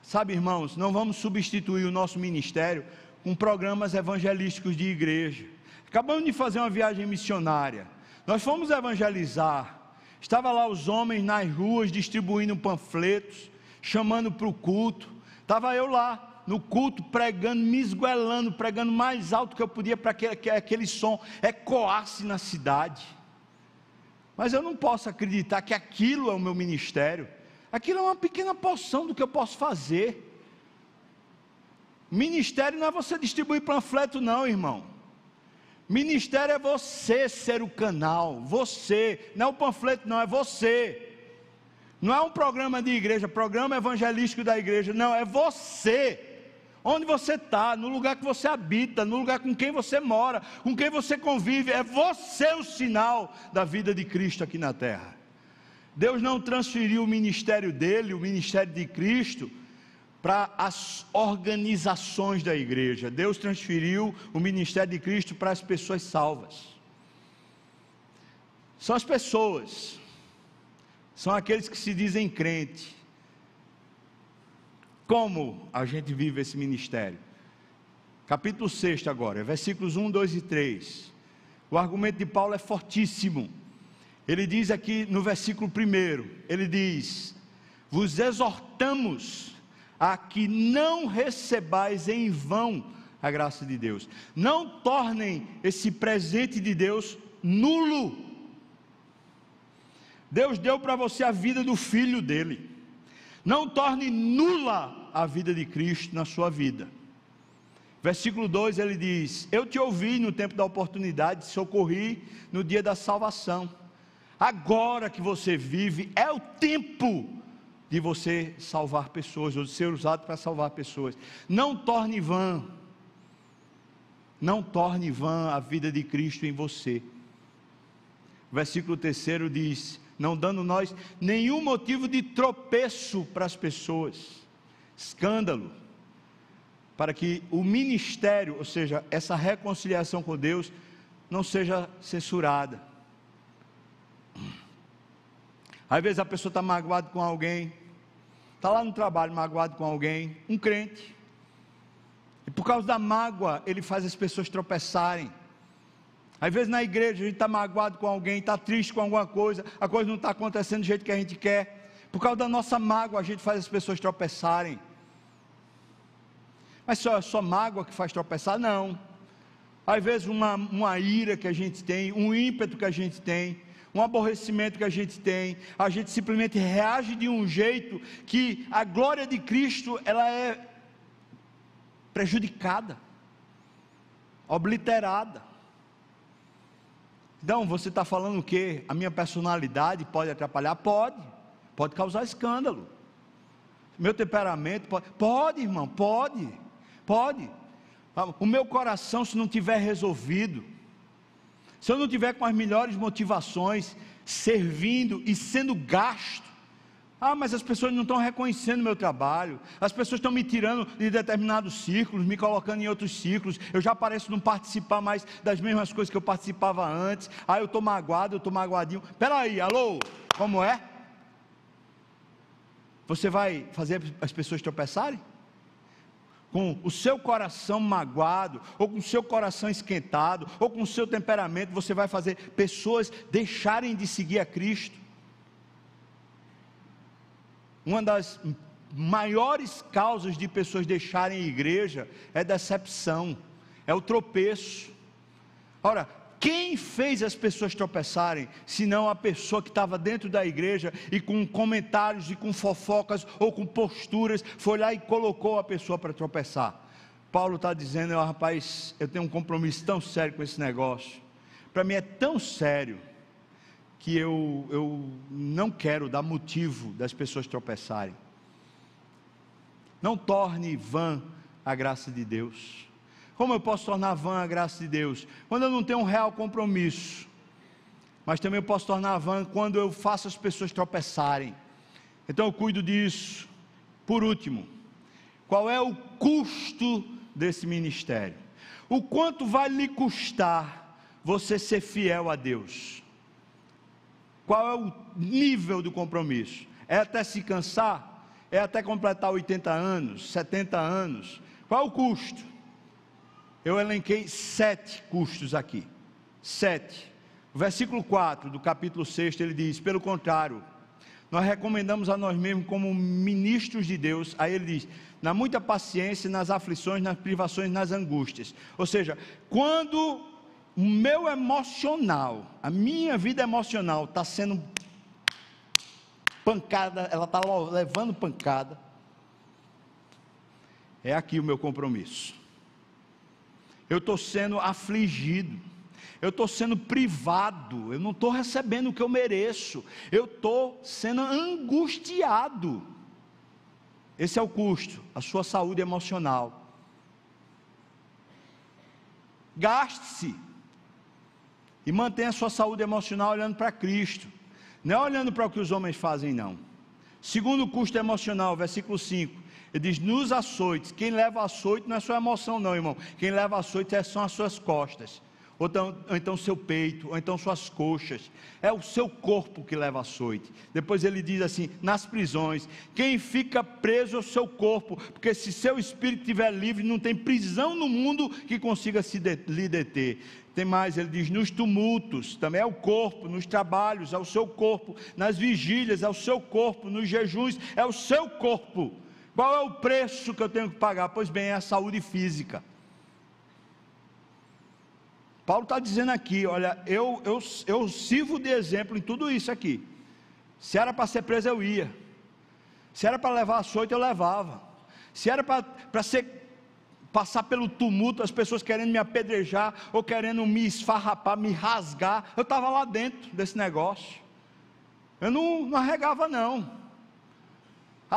Sabe, irmãos, não vamos substituir o nosso ministério com programas evangelísticos de igreja. Acabamos de fazer uma viagem missionária. Nós fomos evangelizar. Estava lá os homens nas ruas distribuindo panfletos, chamando para o culto. Estava eu lá no culto pregando, me esguelando, pregando mais alto que eu podia para que, que aquele som ecoasse na cidade. Mas eu não posso acreditar que aquilo é o meu ministério. Aquilo é uma pequena porção do que eu posso fazer. Ministério não é você distribuir panfleto, não, irmão. Ministério é você ser o canal, você, não é o panfleto, não, é você. Não é um programa de igreja, programa evangelístico da igreja, não, é você. Onde você está, no lugar que você habita, no lugar com quem você mora, com quem você convive, é você o sinal da vida de Cristo aqui na terra. Deus não transferiu o ministério dele, o ministério de Cristo, para as organizações da igreja. Deus transferiu o ministério de Cristo para as pessoas salvas. São as pessoas, são aqueles que se dizem crente. Como a gente vive esse ministério? Capítulo 6 agora, versículos 1, 2 e 3. O argumento de Paulo é fortíssimo. Ele diz aqui no versículo 1, ele diz: Vos exortamos a que não recebais em vão a graça de Deus. Não tornem esse presente de Deus nulo. Deus deu para você a vida do filho dele. Não torne nula a vida de Cristo na sua vida. Versículo 2 ele diz: Eu te ouvi no tempo da oportunidade, socorri no dia da salvação. Agora que você vive, é o tempo de você salvar pessoas, ou de ser usado para salvar pessoas. Não torne vã, não torne vã a vida de Cristo em você. O versículo terceiro diz: Não dando nós nenhum motivo de tropeço para as pessoas, escândalo, para que o ministério, ou seja, essa reconciliação com Deus, não seja censurada. Às vezes a pessoa está magoada com alguém, está lá no trabalho magoado com alguém, um crente, e por causa da mágoa, ele faz as pessoas tropeçarem. Às vezes na igreja a gente está magoado com alguém, está triste com alguma coisa, a coisa não está acontecendo do jeito que a gente quer. Por causa da nossa mágoa, a gente faz as pessoas tropeçarem. Mas só, só mágoa que faz tropeçar? Não. Às vezes uma, uma ira que a gente tem, um ímpeto que a gente tem, um aborrecimento que a gente tem, a gente simplesmente reage de um jeito que a glória de Cristo ela é prejudicada, obliterada. Então, você está falando o quê? A minha personalidade pode atrapalhar? Pode, pode causar escândalo. Meu temperamento pode, pode, irmão, pode, pode. O meu coração, se não tiver resolvido, se eu não tiver com as melhores motivações, servindo e sendo gasto, ah, mas as pessoas não estão reconhecendo meu trabalho, as pessoas estão me tirando de determinados círculos, me colocando em outros círculos, eu já pareço não participar mais das mesmas coisas que eu participava antes, ah, eu estou magoado, eu estou magoadinho. Peraí, alô, como é? Você vai fazer as pessoas tropeçarem? Com o seu coração magoado, ou com o seu coração esquentado, ou com o seu temperamento, você vai fazer pessoas deixarem de seguir a Cristo. Uma das maiores causas de pessoas deixarem a igreja é decepção, é o tropeço. Ora, quem fez as pessoas tropeçarem, senão a pessoa que estava dentro da igreja e com comentários e com fofocas ou com posturas, foi lá e colocou a pessoa para tropeçar. Paulo está dizendo, oh, rapaz, eu tenho um compromisso tão sério com esse negócio. para mim é tão sério que eu, eu não quero dar motivo das pessoas tropeçarem. Não torne vã a graça de Deus. Como eu posso tornar vã a graça de Deus? Quando eu não tenho um real compromisso. Mas também eu posso tornar vã quando eu faço as pessoas tropeçarem. Então eu cuido disso. Por último, qual é o custo desse ministério? O quanto vai lhe custar você ser fiel a Deus? Qual é o nível do compromisso? É até se cansar? É até completar 80 anos, 70 anos? Qual é o custo? Eu elenquei sete custos aqui. Sete. O versículo 4 do capítulo 6 ele diz: pelo contrário, nós recomendamos a nós mesmos como ministros de Deus. Aí ele diz: na muita paciência, nas aflições, nas privações, nas angústias. Ou seja, quando o meu emocional, a minha vida emocional está sendo pancada, ela está levando pancada, é aqui o meu compromisso. Eu estou sendo afligido, eu estou sendo privado, eu não estou recebendo o que eu mereço, eu estou sendo angustiado. Esse é o custo, a sua saúde emocional. Gaste-se e mantenha a sua saúde emocional olhando para Cristo, não é olhando para o que os homens fazem, não. Segundo custo emocional, versículo 5, ele diz: nos açoites, quem leva açoite não é sua emoção, não, irmão, quem leva açoite são as suas costas ou então, ou então seu peito, ou então suas coxas. É o seu corpo que leva açoite. Depois ele diz assim: nas prisões, quem fica preso é o seu corpo, porque se seu espírito estiver livre, não tem prisão no mundo que consiga se de, lhe deter. Tem mais, ele diz: nos tumultos, também é o corpo, nos trabalhos, é o seu corpo, nas vigílias, é o seu corpo, nos jejuns, é o seu corpo. Qual é o preço que eu tenho que pagar? Pois bem, é a saúde física. Paulo está dizendo aqui: olha, eu, eu, eu sirvo de exemplo em tudo isso aqui. Se era para ser preso, eu ia. Se era para levar açoite, eu levava. Se era para ser passar pelo tumulto, as pessoas querendo me apedrejar ou querendo me esfarrapar, me rasgar, eu estava lá dentro desse negócio. Eu não, não arregava, não.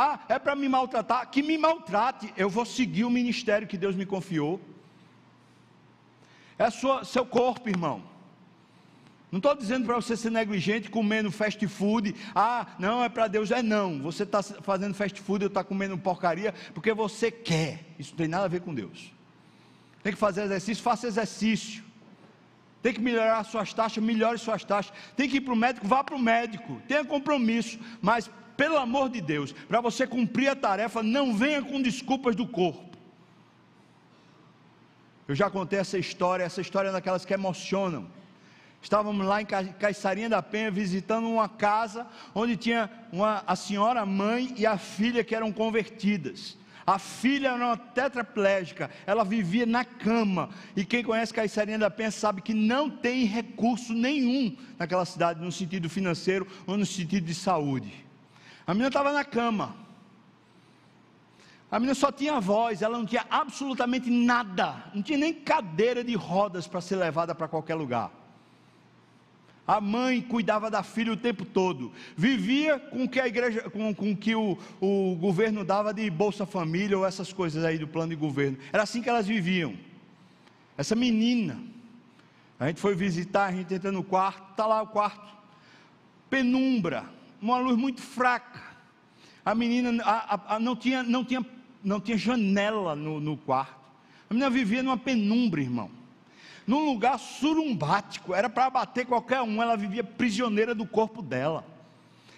Ah, é para me maltratar? Que me maltrate. Eu vou seguir o ministério que Deus me confiou. É sua, seu corpo, irmão. Não estou dizendo para você ser negligente comendo fast food. Ah, não, é para Deus. É não. Você está fazendo fast food ou está comendo porcaria porque você quer. Isso não tem nada a ver com Deus. Tem que fazer exercício, faça exercício. Tem que melhorar suas taxas, melhore suas taxas. Tem que ir para o médico, vá para o médico. Tenha compromisso. Mas, pelo amor de Deus, para você cumprir a tarefa, não venha com desculpas do corpo. Eu já contei essa história, essa história é daquelas que emocionam. Estávamos lá em Caiçarinha da Penha visitando uma casa onde tinha uma, a senhora, a mãe e a filha que eram convertidas. A filha era uma tetraplégica, ela vivia na cama. E quem conhece Caiçarinha da Penha sabe que não tem recurso nenhum naquela cidade, no sentido financeiro ou no sentido de saúde. A menina estava na cama. A menina só tinha voz, ela não tinha absolutamente nada, não tinha nem cadeira de rodas para ser levada para qualquer lugar. A mãe cuidava da filha o tempo todo, vivia com que a igreja, com, com que o, o governo dava de Bolsa Família ou essas coisas aí do plano de governo. Era assim que elas viviam. Essa menina, a gente foi visitar, a gente entra no quarto, está lá o quarto, penumbra, uma luz muito fraca. A menina a, a, a, não, tinha, não tinha não tinha janela no, no quarto. A menina vivia numa penumbra, irmão. Num lugar surumbático, era para abater qualquer um. Ela vivia prisioneira do corpo dela.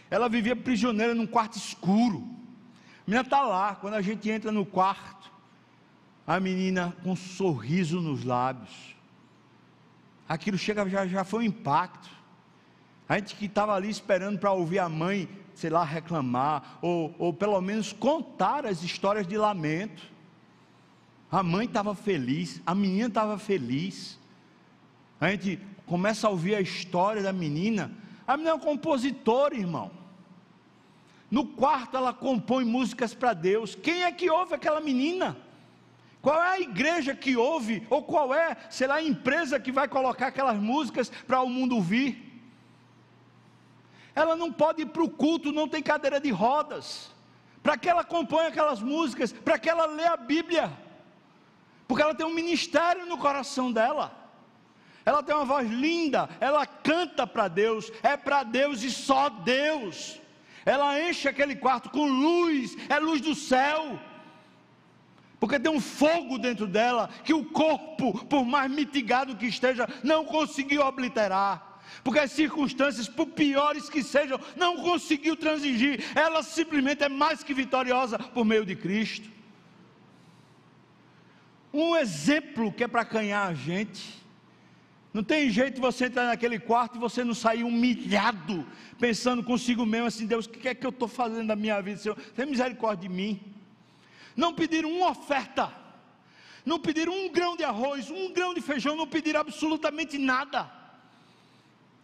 Ela vivia prisioneira num quarto escuro. A menina está lá, quando a gente entra no quarto, a menina com um sorriso nos lábios. Aquilo chega, já, já foi um impacto. A gente que estava ali esperando para ouvir a mãe sei lá, reclamar, ou, ou pelo menos contar as histórias de lamento. A mãe estava feliz, a menina estava feliz. A gente começa a ouvir a história da menina. A menina é uma compositora, irmão. No quarto ela compõe músicas para Deus. Quem é que ouve aquela menina? Qual é a igreja que ouve, ou qual é, sei lá, a empresa que vai colocar aquelas músicas para o mundo ouvir? Ela não pode ir para o culto, não tem cadeira de rodas. Para que ela compõe aquelas músicas? Para que ela lê a Bíblia? Porque ela tem um ministério no coração dela. Ela tem uma voz linda, ela canta para Deus, é para Deus e só Deus. Ela enche aquele quarto com luz, é luz do céu. Porque tem um fogo dentro dela que o corpo, por mais mitigado que esteja, não conseguiu obliterar porque as circunstâncias, por piores que sejam, não conseguiu transigir, ela simplesmente é mais que vitoriosa por meio de Cristo. Um exemplo que é para canhar a gente. Não tem jeito você entrar naquele quarto e você não sair humilhado, pensando consigo mesmo assim: Deus, o que é que eu estou fazendo da minha vida, Senhor? Tem misericórdia de mim. Não pediram uma oferta, não pediram um grão de arroz, um grão de feijão, não pediram absolutamente nada.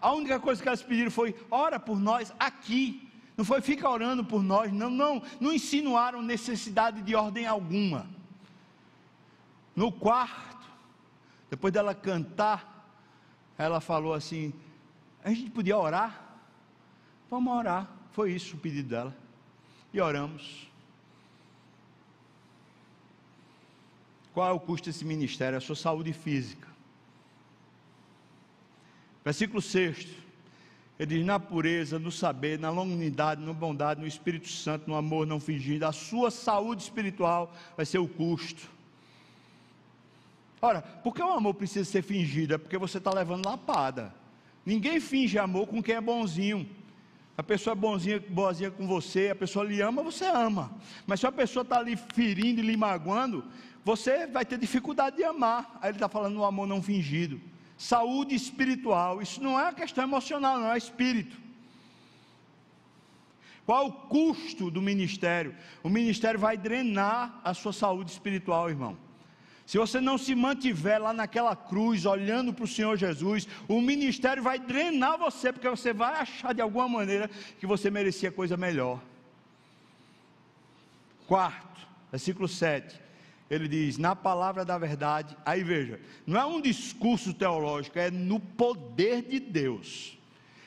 A única coisa que elas pediram foi: ora por nós aqui. Não foi fica orando por nós, não, não, não insinuaram necessidade de ordem alguma. No quarto, depois dela cantar, ela falou assim: a gente podia orar? Vamos orar. Foi isso o pedido dela. E oramos. Qual é o custo desse ministério? A sua saúde física. Versículo 6. Ele diz: na pureza, no saber, na longanimidade, na bondade, no Espírito Santo, no amor não fingido, a sua saúde espiritual vai ser o custo. Ora, por que o amor precisa ser fingido? É porque você está levando lapada. Ninguém finge amor com quem é bonzinho. A pessoa é bonzinha, boazinha com você, a pessoa lhe ama, você ama. Mas se a pessoa está ali ferindo e lhe magoando, você vai ter dificuldade de amar. Aí ele está falando no amor não fingido saúde espiritual. Isso não é questão emocional, não é espírito. Qual o custo do ministério? O ministério vai drenar a sua saúde espiritual, irmão. Se você não se mantiver lá naquela cruz, olhando para o Senhor Jesus, o ministério vai drenar você, porque você vai achar de alguma maneira que você merecia coisa melhor. Quarto, versículo 7 ele diz, na palavra da verdade, aí veja, não é um discurso teológico, é no poder de Deus.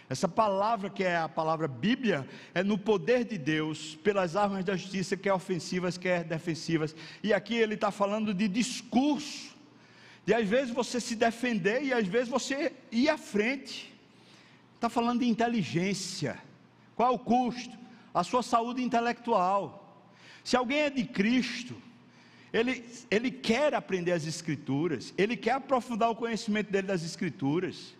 Essa palavra que é a palavra Bíblia, é no poder de Deus, pelas armas da justiça, quer ofensivas, quer defensivas. E aqui ele está falando de discurso, de às vezes você se defender e às vezes você ir à frente. Está falando de inteligência. Qual é o custo? A sua saúde intelectual. Se alguém é de Cristo, ele, ele quer aprender as Escrituras, ele quer aprofundar o conhecimento dele das Escrituras.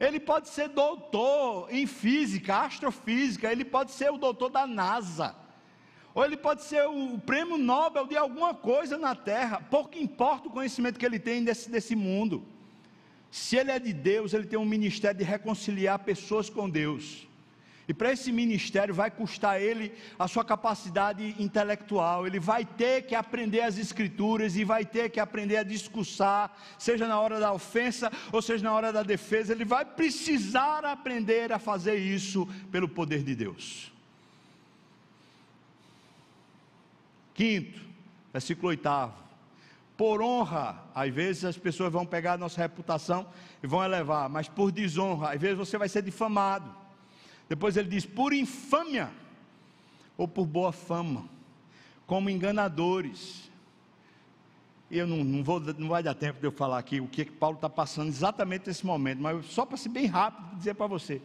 Ele pode ser doutor em física, astrofísica, ele pode ser o doutor da NASA, ou ele pode ser o prêmio Nobel de alguma coisa na Terra, pouco importa o conhecimento que ele tem desse, desse mundo. Se ele é de Deus, ele tem um ministério de reconciliar pessoas com Deus. E para esse ministério vai custar ele a sua capacidade intelectual, ele vai ter que aprender as escrituras e vai ter que aprender a discursar, seja na hora da ofensa ou seja na hora da defesa, ele vai precisar aprender a fazer isso pelo poder de Deus. Quinto, versículo oitavo. Por honra, às vezes as pessoas vão pegar a nossa reputação e vão elevar, mas por desonra, às vezes você vai ser difamado. Depois ele diz: por infâmia ou por boa fama, como enganadores. Eu não, não, vou, não vai dar tempo de eu falar aqui o que, que Paulo está passando exatamente nesse momento, mas só para ser bem rápido dizer para você.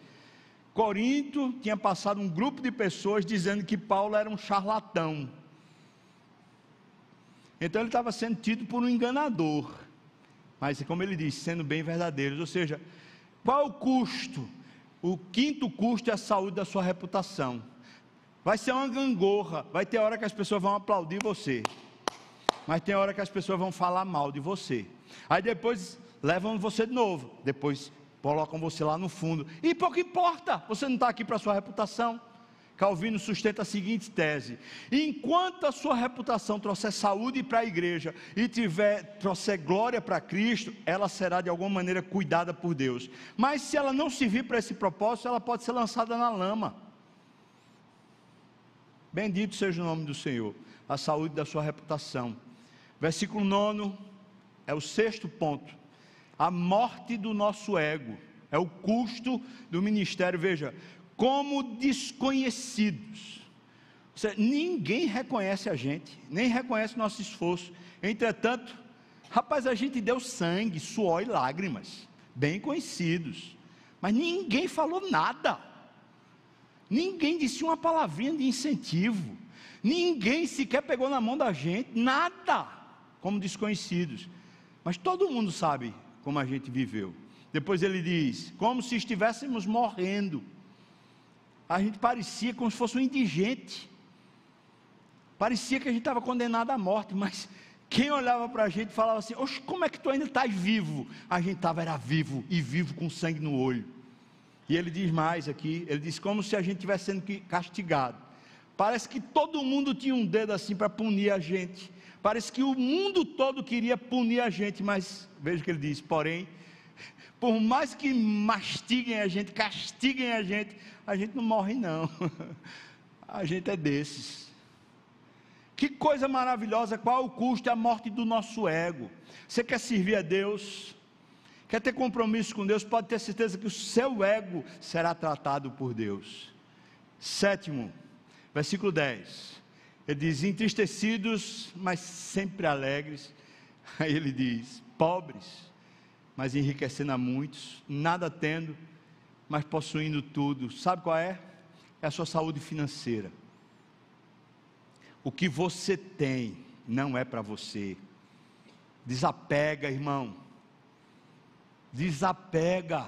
Corinto tinha passado um grupo de pessoas dizendo que Paulo era um charlatão. Então ele estava sendo tido por um enganador. Mas como ele disse, sendo bem verdadeiros. Ou seja, qual o custo o quinto custo é a saúde da sua reputação. Vai ser uma gangorra, vai ter hora que as pessoas vão aplaudir você, mas tem hora que as pessoas vão falar mal de você. Aí depois levam você de novo, depois colocam você lá no fundo. E pouco importa, você não está aqui para sua reputação. Calvino sustenta a seguinte tese: enquanto a sua reputação trouxer saúde para a igreja e tiver trouxer glória para Cristo, ela será de alguma maneira cuidada por Deus. Mas se ela não servir para esse propósito, ela pode ser lançada na lama. Bendito seja o nome do Senhor, a saúde da sua reputação. Versículo 9 é o sexto ponto. A morte do nosso ego é o custo do ministério. Veja, como desconhecidos. Seja, ninguém reconhece a gente, nem reconhece nosso esforço. Entretanto, rapaz, a gente deu sangue, suor e lágrimas, bem conhecidos, mas ninguém falou nada. Ninguém disse uma palavrinha de incentivo. Ninguém sequer pegou na mão da gente, nada, como desconhecidos. Mas todo mundo sabe como a gente viveu. Depois ele diz: como se estivéssemos morrendo. A gente parecia como se fosse um indigente. Parecia que a gente estava condenado à morte, mas quem olhava para a gente falava assim: Oxe, como é que tu ainda estás vivo? A gente estava era vivo e vivo com sangue no olho. E ele diz mais aqui: ele diz como se a gente estivesse sendo castigado. Parece que todo mundo tinha um dedo assim para punir a gente. Parece que o mundo todo queria punir a gente, mas veja o que ele diz: porém, por mais que mastiguem a gente, castiguem a gente, a gente não morre, não. [laughs] A gente é desses. Que coisa maravilhosa, qual o custo? É a morte do nosso ego. Você quer servir a Deus? Quer ter compromisso com Deus? Pode ter certeza que o seu ego será tratado por Deus. Sétimo, versículo 10. Ele diz: entristecidos, mas sempre alegres. [laughs] Aí ele diz: pobres, mas enriquecendo a muitos, nada tendo, mas possuindo tudo. Sabe qual é? É a sua saúde financeira. O que você tem não é para você. Desapega, irmão. Desapega.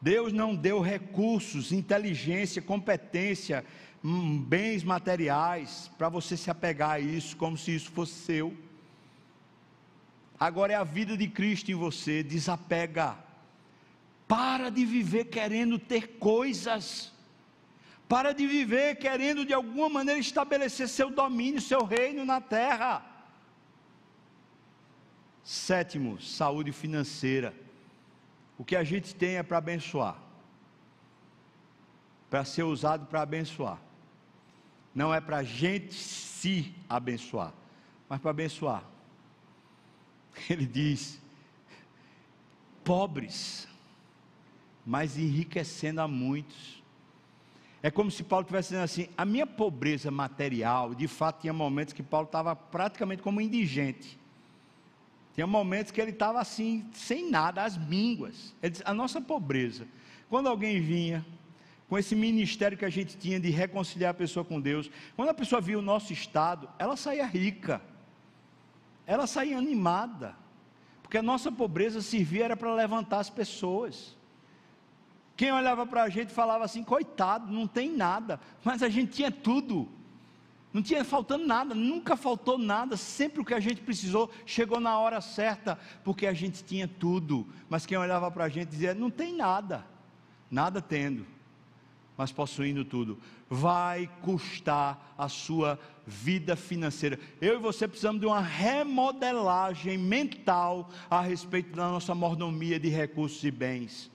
Deus não deu recursos, inteligência, competência, hum, bens materiais para você se apegar a isso como se isso fosse seu. Agora é a vida de Cristo em você. Desapega. Para de viver querendo ter coisas. Para de viver querendo de alguma maneira estabelecer seu domínio, seu reino na terra. Sétimo, saúde financeira. O que a gente tem é para abençoar, para ser usado para abençoar. Não é para a gente se abençoar, mas para abençoar. [laughs] Ele diz: pobres, mas enriquecendo a muitos. É como se Paulo estivesse dizendo assim: a minha pobreza material, de fato, tinha momentos que Paulo estava praticamente como indigente. Tinha momentos que ele estava assim, sem nada, às mínguas. Ele a nossa pobreza, quando alguém vinha, com esse ministério que a gente tinha de reconciliar a pessoa com Deus, quando a pessoa via o nosso estado, ela saía rica, ela saía animada, porque a nossa pobreza servia era para levantar as pessoas. Quem olhava para a gente falava assim: coitado, não tem nada, mas a gente tinha tudo. Não tinha faltando nada, nunca faltou nada, sempre o que a gente precisou chegou na hora certa, porque a gente tinha tudo. Mas quem olhava para a gente dizia: não tem nada, nada tendo, mas possuindo tudo. Vai custar a sua vida financeira. Eu e você precisamos de uma remodelagem mental a respeito da nossa mordomia de recursos e bens.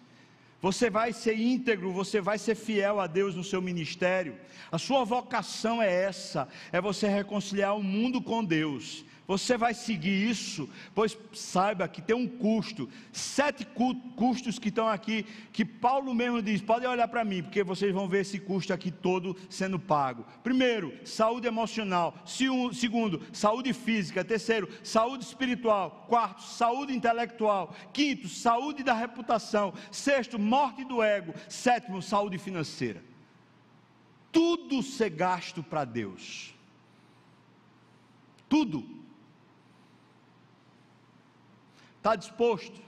Você vai ser íntegro, você vai ser fiel a Deus no seu ministério. A sua vocação é essa: é você reconciliar o mundo com Deus. Você vai seguir isso, pois saiba que tem um custo, sete custos que estão aqui, que Paulo mesmo diz: podem olhar para mim, porque vocês vão ver esse custo aqui todo sendo pago. Primeiro, saúde emocional. Segundo, saúde física. Terceiro, saúde espiritual. Quarto, saúde intelectual. Quinto, saúde da reputação. Sexto, morte do ego. Sétimo, saúde financeira. Tudo ser gasto para Deus. Tudo. Está disposto?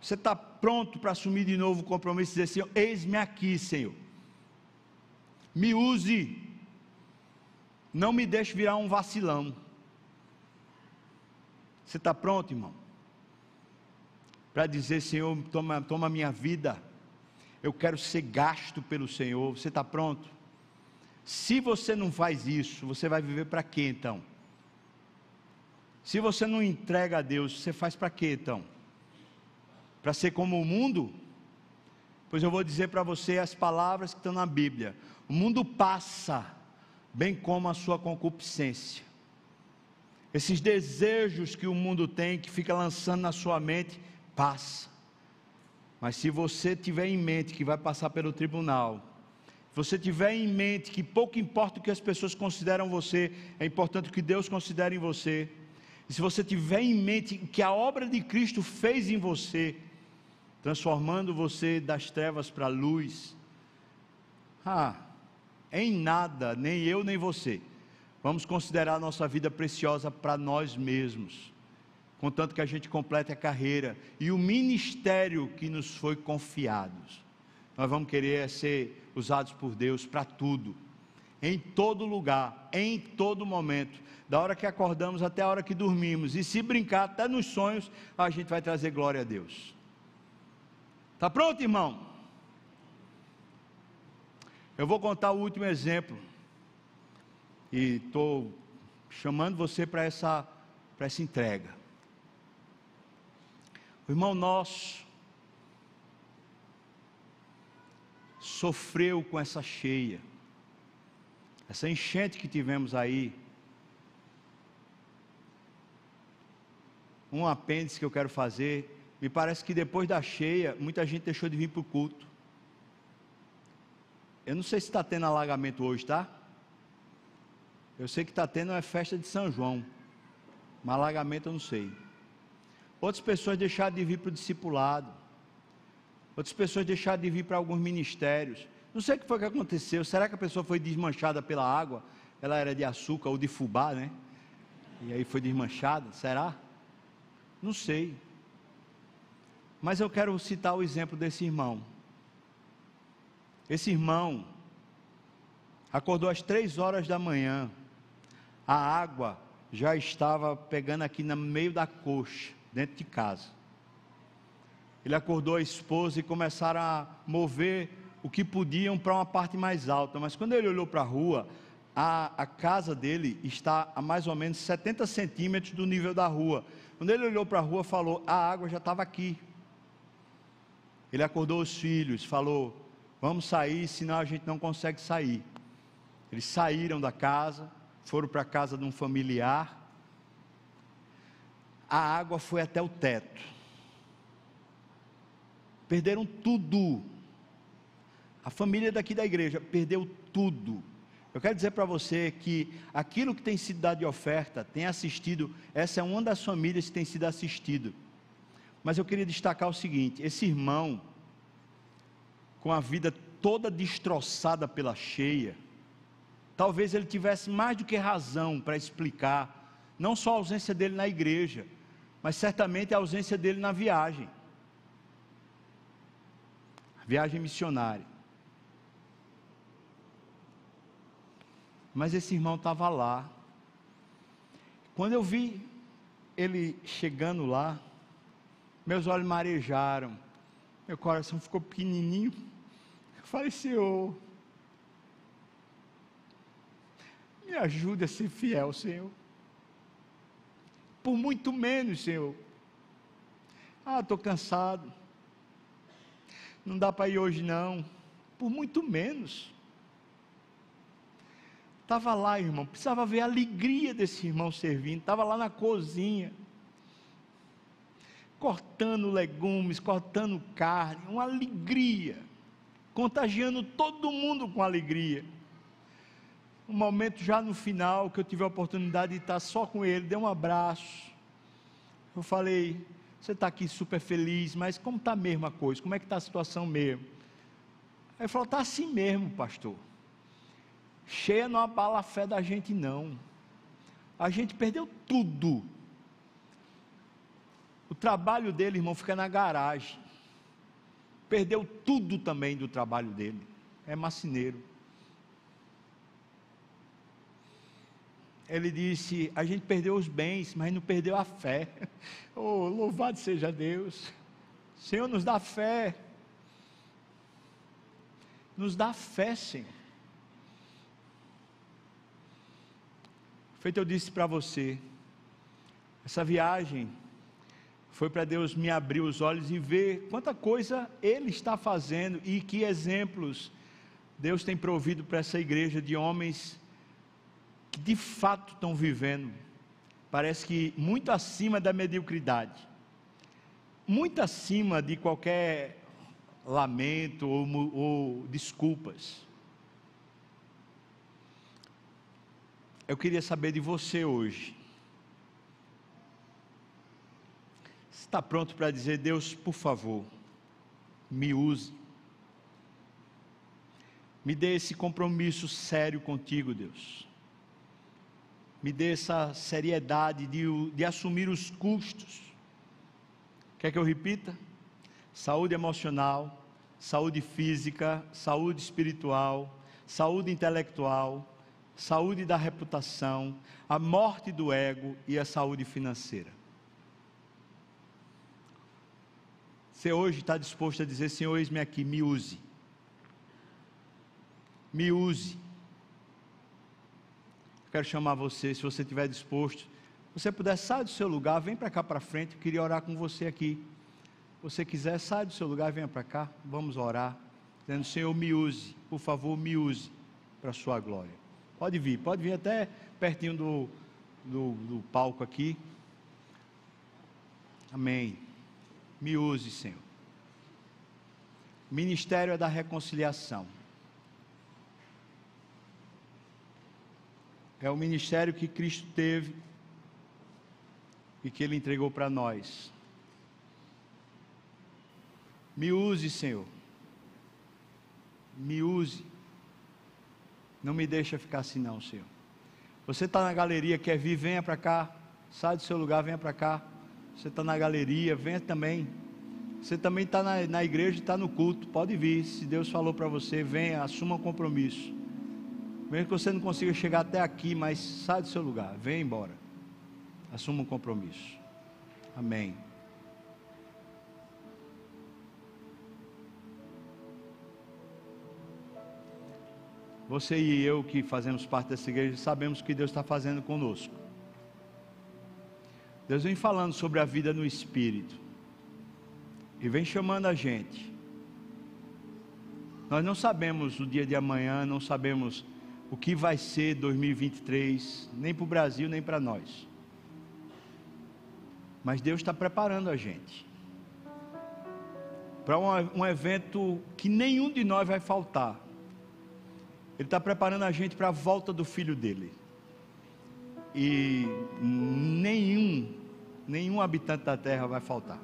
Você está pronto para assumir de novo o compromisso e dizer assim: Eis-me aqui, Senhor. Me use. Não me deixe virar um vacilão. Você está pronto, irmão? Para dizer, Senhor, toma, toma minha vida. Eu quero ser gasto pelo Senhor. Você está pronto? Se você não faz isso, você vai viver para quê então? Se você não entrega a Deus, você faz para quê então? Para ser como o mundo? Pois eu vou dizer para você as palavras que estão na Bíblia: o mundo passa, bem como a sua concupiscência. Esses desejos que o mundo tem, que fica lançando na sua mente, passa. Mas se você tiver em mente que vai passar pelo tribunal, você tiver em mente que pouco importa o que as pessoas consideram você, é importante que Deus considere em você. E se você tiver em mente que a obra de Cristo fez em você, transformando você das trevas para a luz, ah, em nada, nem eu nem você, vamos considerar a nossa vida preciosa para nós mesmos, contanto que a gente complete a carreira e o ministério que nos foi confiado. Nós vamos querer ser usados por Deus para tudo, em todo lugar, em todo momento, da hora que acordamos até a hora que dormimos, e se brincar até nos sonhos, a gente vai trazer glória a Deus. Está pronto, irmão? Eu vou contar o último exemplo. E estou chamando você para essa, essa entrega. O irmão nosso sofreu com essa cheia, essa enchente que tivemos aí. Um apêndice que eu quero fazer. Me parece que depois da cheia, muita gente deixou de vir para o culto. Eu não sei se está tendo alagamento hoje, tá? Eu sei que está tendo uma festa de São João. Mas alagamento eu não sei. Outras pessoas deixaram de vir para o discipulado. Outras pessoas deixaram de vir para alguns ministérios. Não sei o que foi que aconteceu. Será que a pessoa foi desmanchada pela água? Ela era de açúcar ou de fubá, né? E aí foi desmanchada? Será? Não sei. Mas eu quero citar o exemplo desse irmão. Esse irmão acordou às três horas da manhã, a água já estava pegando aqui no meio da coxa, dentro de casa. Ele acordou a esposa e começaram a mover o que podiam para uma parte mais alta, mas quando ele olhou para a rua, a, a, casa dele está a mais ou menos 70 centímetros do nível da rua. Quando ele olhou para a rua, falou: a água já estava aqui. Ele acordou os filhos, falou: Vamos sair, senão a gente não consegue sair. Eles saíram da casa, foram para a casa de um familiar. A água foi até o teto. Perderam tudo. A família daqui da igreja perdeu tudo. Eu quero dizer para você que aquilo que tem sido dado de oferta, tem assistido, essa é uma das famílias que tem sido assistido. Mas eu queria destacar o seguinte: esse irmão, com a vida toda destroçada pela cheia, talvez ele tivesse mais do que razão para explicar, não só a ausência dele na igreja, mas certamente a ausência dele na viagem viagem missionária. Mas esse irmão estava lá. Quando eu vi ele chegando lá, meus olhos marejaram meu coração ficou pequenininho. Eu falei, Senhor, me ajude a ser fiel, Senhor. Por muito menos, Senhor. Ah, estou cansado. Não dá para ir hoje, não. Por muito menos. Estava lá, irmão. Precisava ver a alegria desse irmão servindo. Estava lá na cozinha cortando legumes, cortando carne, uma alegria, contagiando todo mundo com alegria. Um momento já no final que eu tive a oportunidade de estar só com ele, dei um abraço. Eu falei: Você está aqui super feliz, mas como está a mesma coisa? Como é que está a situação mesmo? Aí ele falou: Está assim mesmo, pastor. Cheia não abala a fé da gente, não. A gente perdeu tudo o trabalho dele, irmão, fica na garagem. Perdeu tudo também do trabalho dele. É macineiro. Ele disse: A gente perdeu os bens, mas não perdeu a fé. [laughs] Oh, louvado seja Deus. Senhor, nos dá fé. Nos dá fé, Senhor. Feito eu disse para você, essa viagem foi para Deus me abrir os olhos e ver quanta coisa Ele está fazendo e que exemplos Deus tem provido para essa igreja de homens que de fato estão vivendo, parece que muito acima da mediocridade, muito acima de qualquer lamento ou, ou desculpas. Eu queria saber de você hoje. Está pronto para dizer, Deus, por favor, me use. Me dê esse compromisso sério contigo, Deus. Me dê essa seriedade de, de assumir os custos. Quer que eu repita? Saúde emocional, saúde física, saúde espiritual, saúde intelectual, saúde da reputação, a morte do ego e a saúde financeira. Você hoje está disposto a dizer: Senhor, eis-me aqui, me use. Me use. quero chamar você, se você estiver disposto, você puder sair do seu lugar, vem para cá para frente. Eu queria orar com você aqui. Se você quiser, sai do seu lugar, venha para cá. Vamos orar. Dizendo: Senhor, me use, por favor, me use para a sua glória. Pode vir, pode vir até pertinho do, do, do palco aqui. Amém. Me use, Senhor. O ministério é da reconciliação. É o ministério que Cristo teve e que Ele entregou para nós. Me use, Senhor. Me use. Não me deixa ficar assim, não, Senhor. Você está na galeria, quer vir, venha para cá. Sai do seu lugar, venha para cá. Você está na galeria, venha também. Você também está na, na igreja está no culto. Pode vir. Se Deus falou para você, venha, assuma um compromisso. Mesmo que você não consiga chegar até aqui, mas sai do seu lugar, venha embora. Assuma um compromisso. Amém. Você e eu que fazemos parte dessa igreja sabemos o que Deus está fazendo conosco. Deus vem falando sobre a vida no Espírito. E vem chamando a gente. Nós não sabemos o dia de amanhã, não sabemos o que vai ser 2023, nem para o Brasil, nem para nós. Mas Deus está preparando a gente para um, um, evento que nenhum de nós vai faltar. Ele está preparando a gente para a volta do filho dele. E nenhum nenhum habitante da terra vai faltar.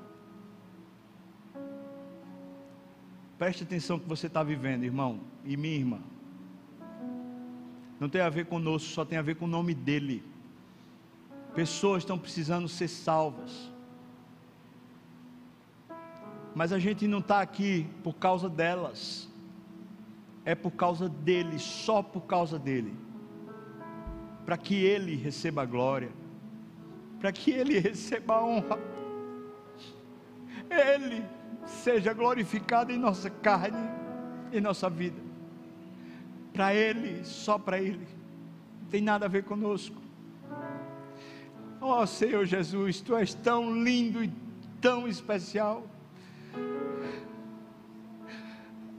Preste atenção que você está vivendo, irmão e minha irmã. Não tem a ver conosco, só tem a ver com o nome dele. Pessoas estão precisando ser salvas. Mas a gente não está aqui por causa delas, é por causa dele, só por causa dele, para que ele receba a glória para que Ele [laughs] receba a honra, Ele seja glorificado em nossa carne, em nossa vida, para Ele, só para Ele, não tem nada a ver conosco. Ó oh, Senhor Jesus, Tu és tão lindo e tão especial.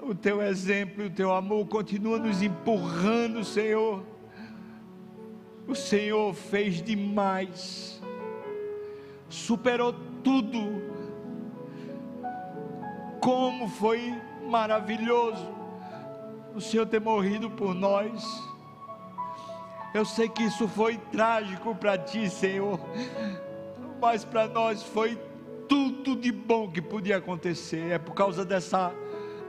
O Teu exemplo e o Teu amor continua nos empurrando, Senhor. O Senhor fez demais superou tudo. Como foi maravilhoso o Senhor ter morrido por nós. Eu sei que isso foi trágico para ti, Senhor, mas para nós foi tudo de bom que podia acontecer. É por causa dessa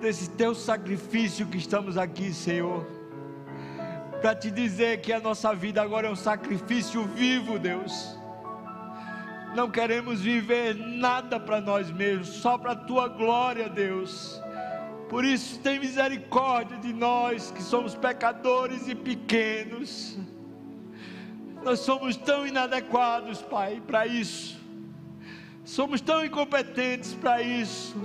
desse teu sacrifício que estamos aqui, Senhor. Para te dizer que a nossa vida agora é um sacrifício vivo, Deus não queremos viver nada para nós mesmos, só para a tua glória, Deus. Por isso, tem misericórdia de nós que somos pecadores e pequenos. Nós somos tão inadequados, Pai, para isso. Somos tão incompetentes para isso.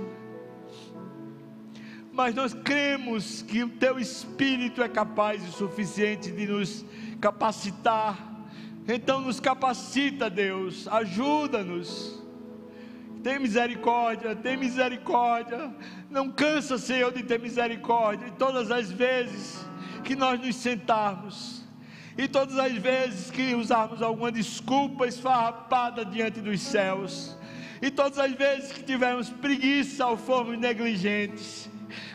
Mas nós cremos que o Teu Espírito é capaz e suficiente de nos capacitar então nos capacita, Deus, ajuda-nos. Tem misericórdia, tem misericórdia. Não cansa, Senhor, de ter misericórdia. E todas as vezes que nós nos sentarmos E todas as vezes que usarmos alguma desculpa esfarrapada diante dos céus, e todas as vezes que tivermos preguiça ou formos negligentes,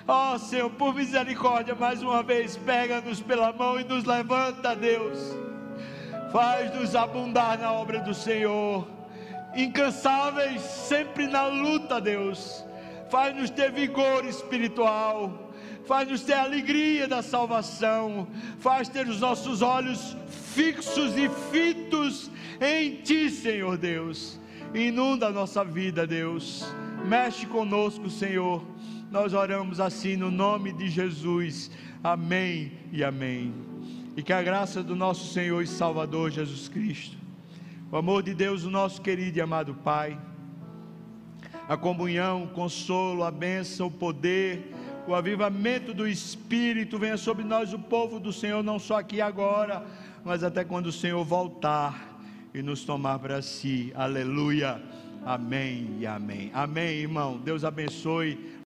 ó oh, Senhor, por misericórdia, mais uma vez, pega-nos pela mão e nos levanta, Deus. Faz-nos abundar na obra do Senhor, incansáveis, sempre na luta, Deus. Faz-nos ter vigor espiritual faz-nos ter a alegria da salvação, faz ter os nossos olhos fixos e fitos em Ti, Senhor Deus. Inunda a nossa vida, Deus. Mexe conosco, Senhor. Nós oramos assim no nome de Jesus. Amém e amém. E que a graça do nosso Senhor e Salvador Jesus Cristo, o amor de Deus, o nosso querido e amado Pai, a comunhão, o consolo, a bênção, o poder, o avivamento do Espírito venha sobre nós, o povo do Senhor, não só aqui agora, mas até quando o Senhor voltar e nos tomar para si. Aleluia. Amém e amém. Amém, irmão. Deus abençoe.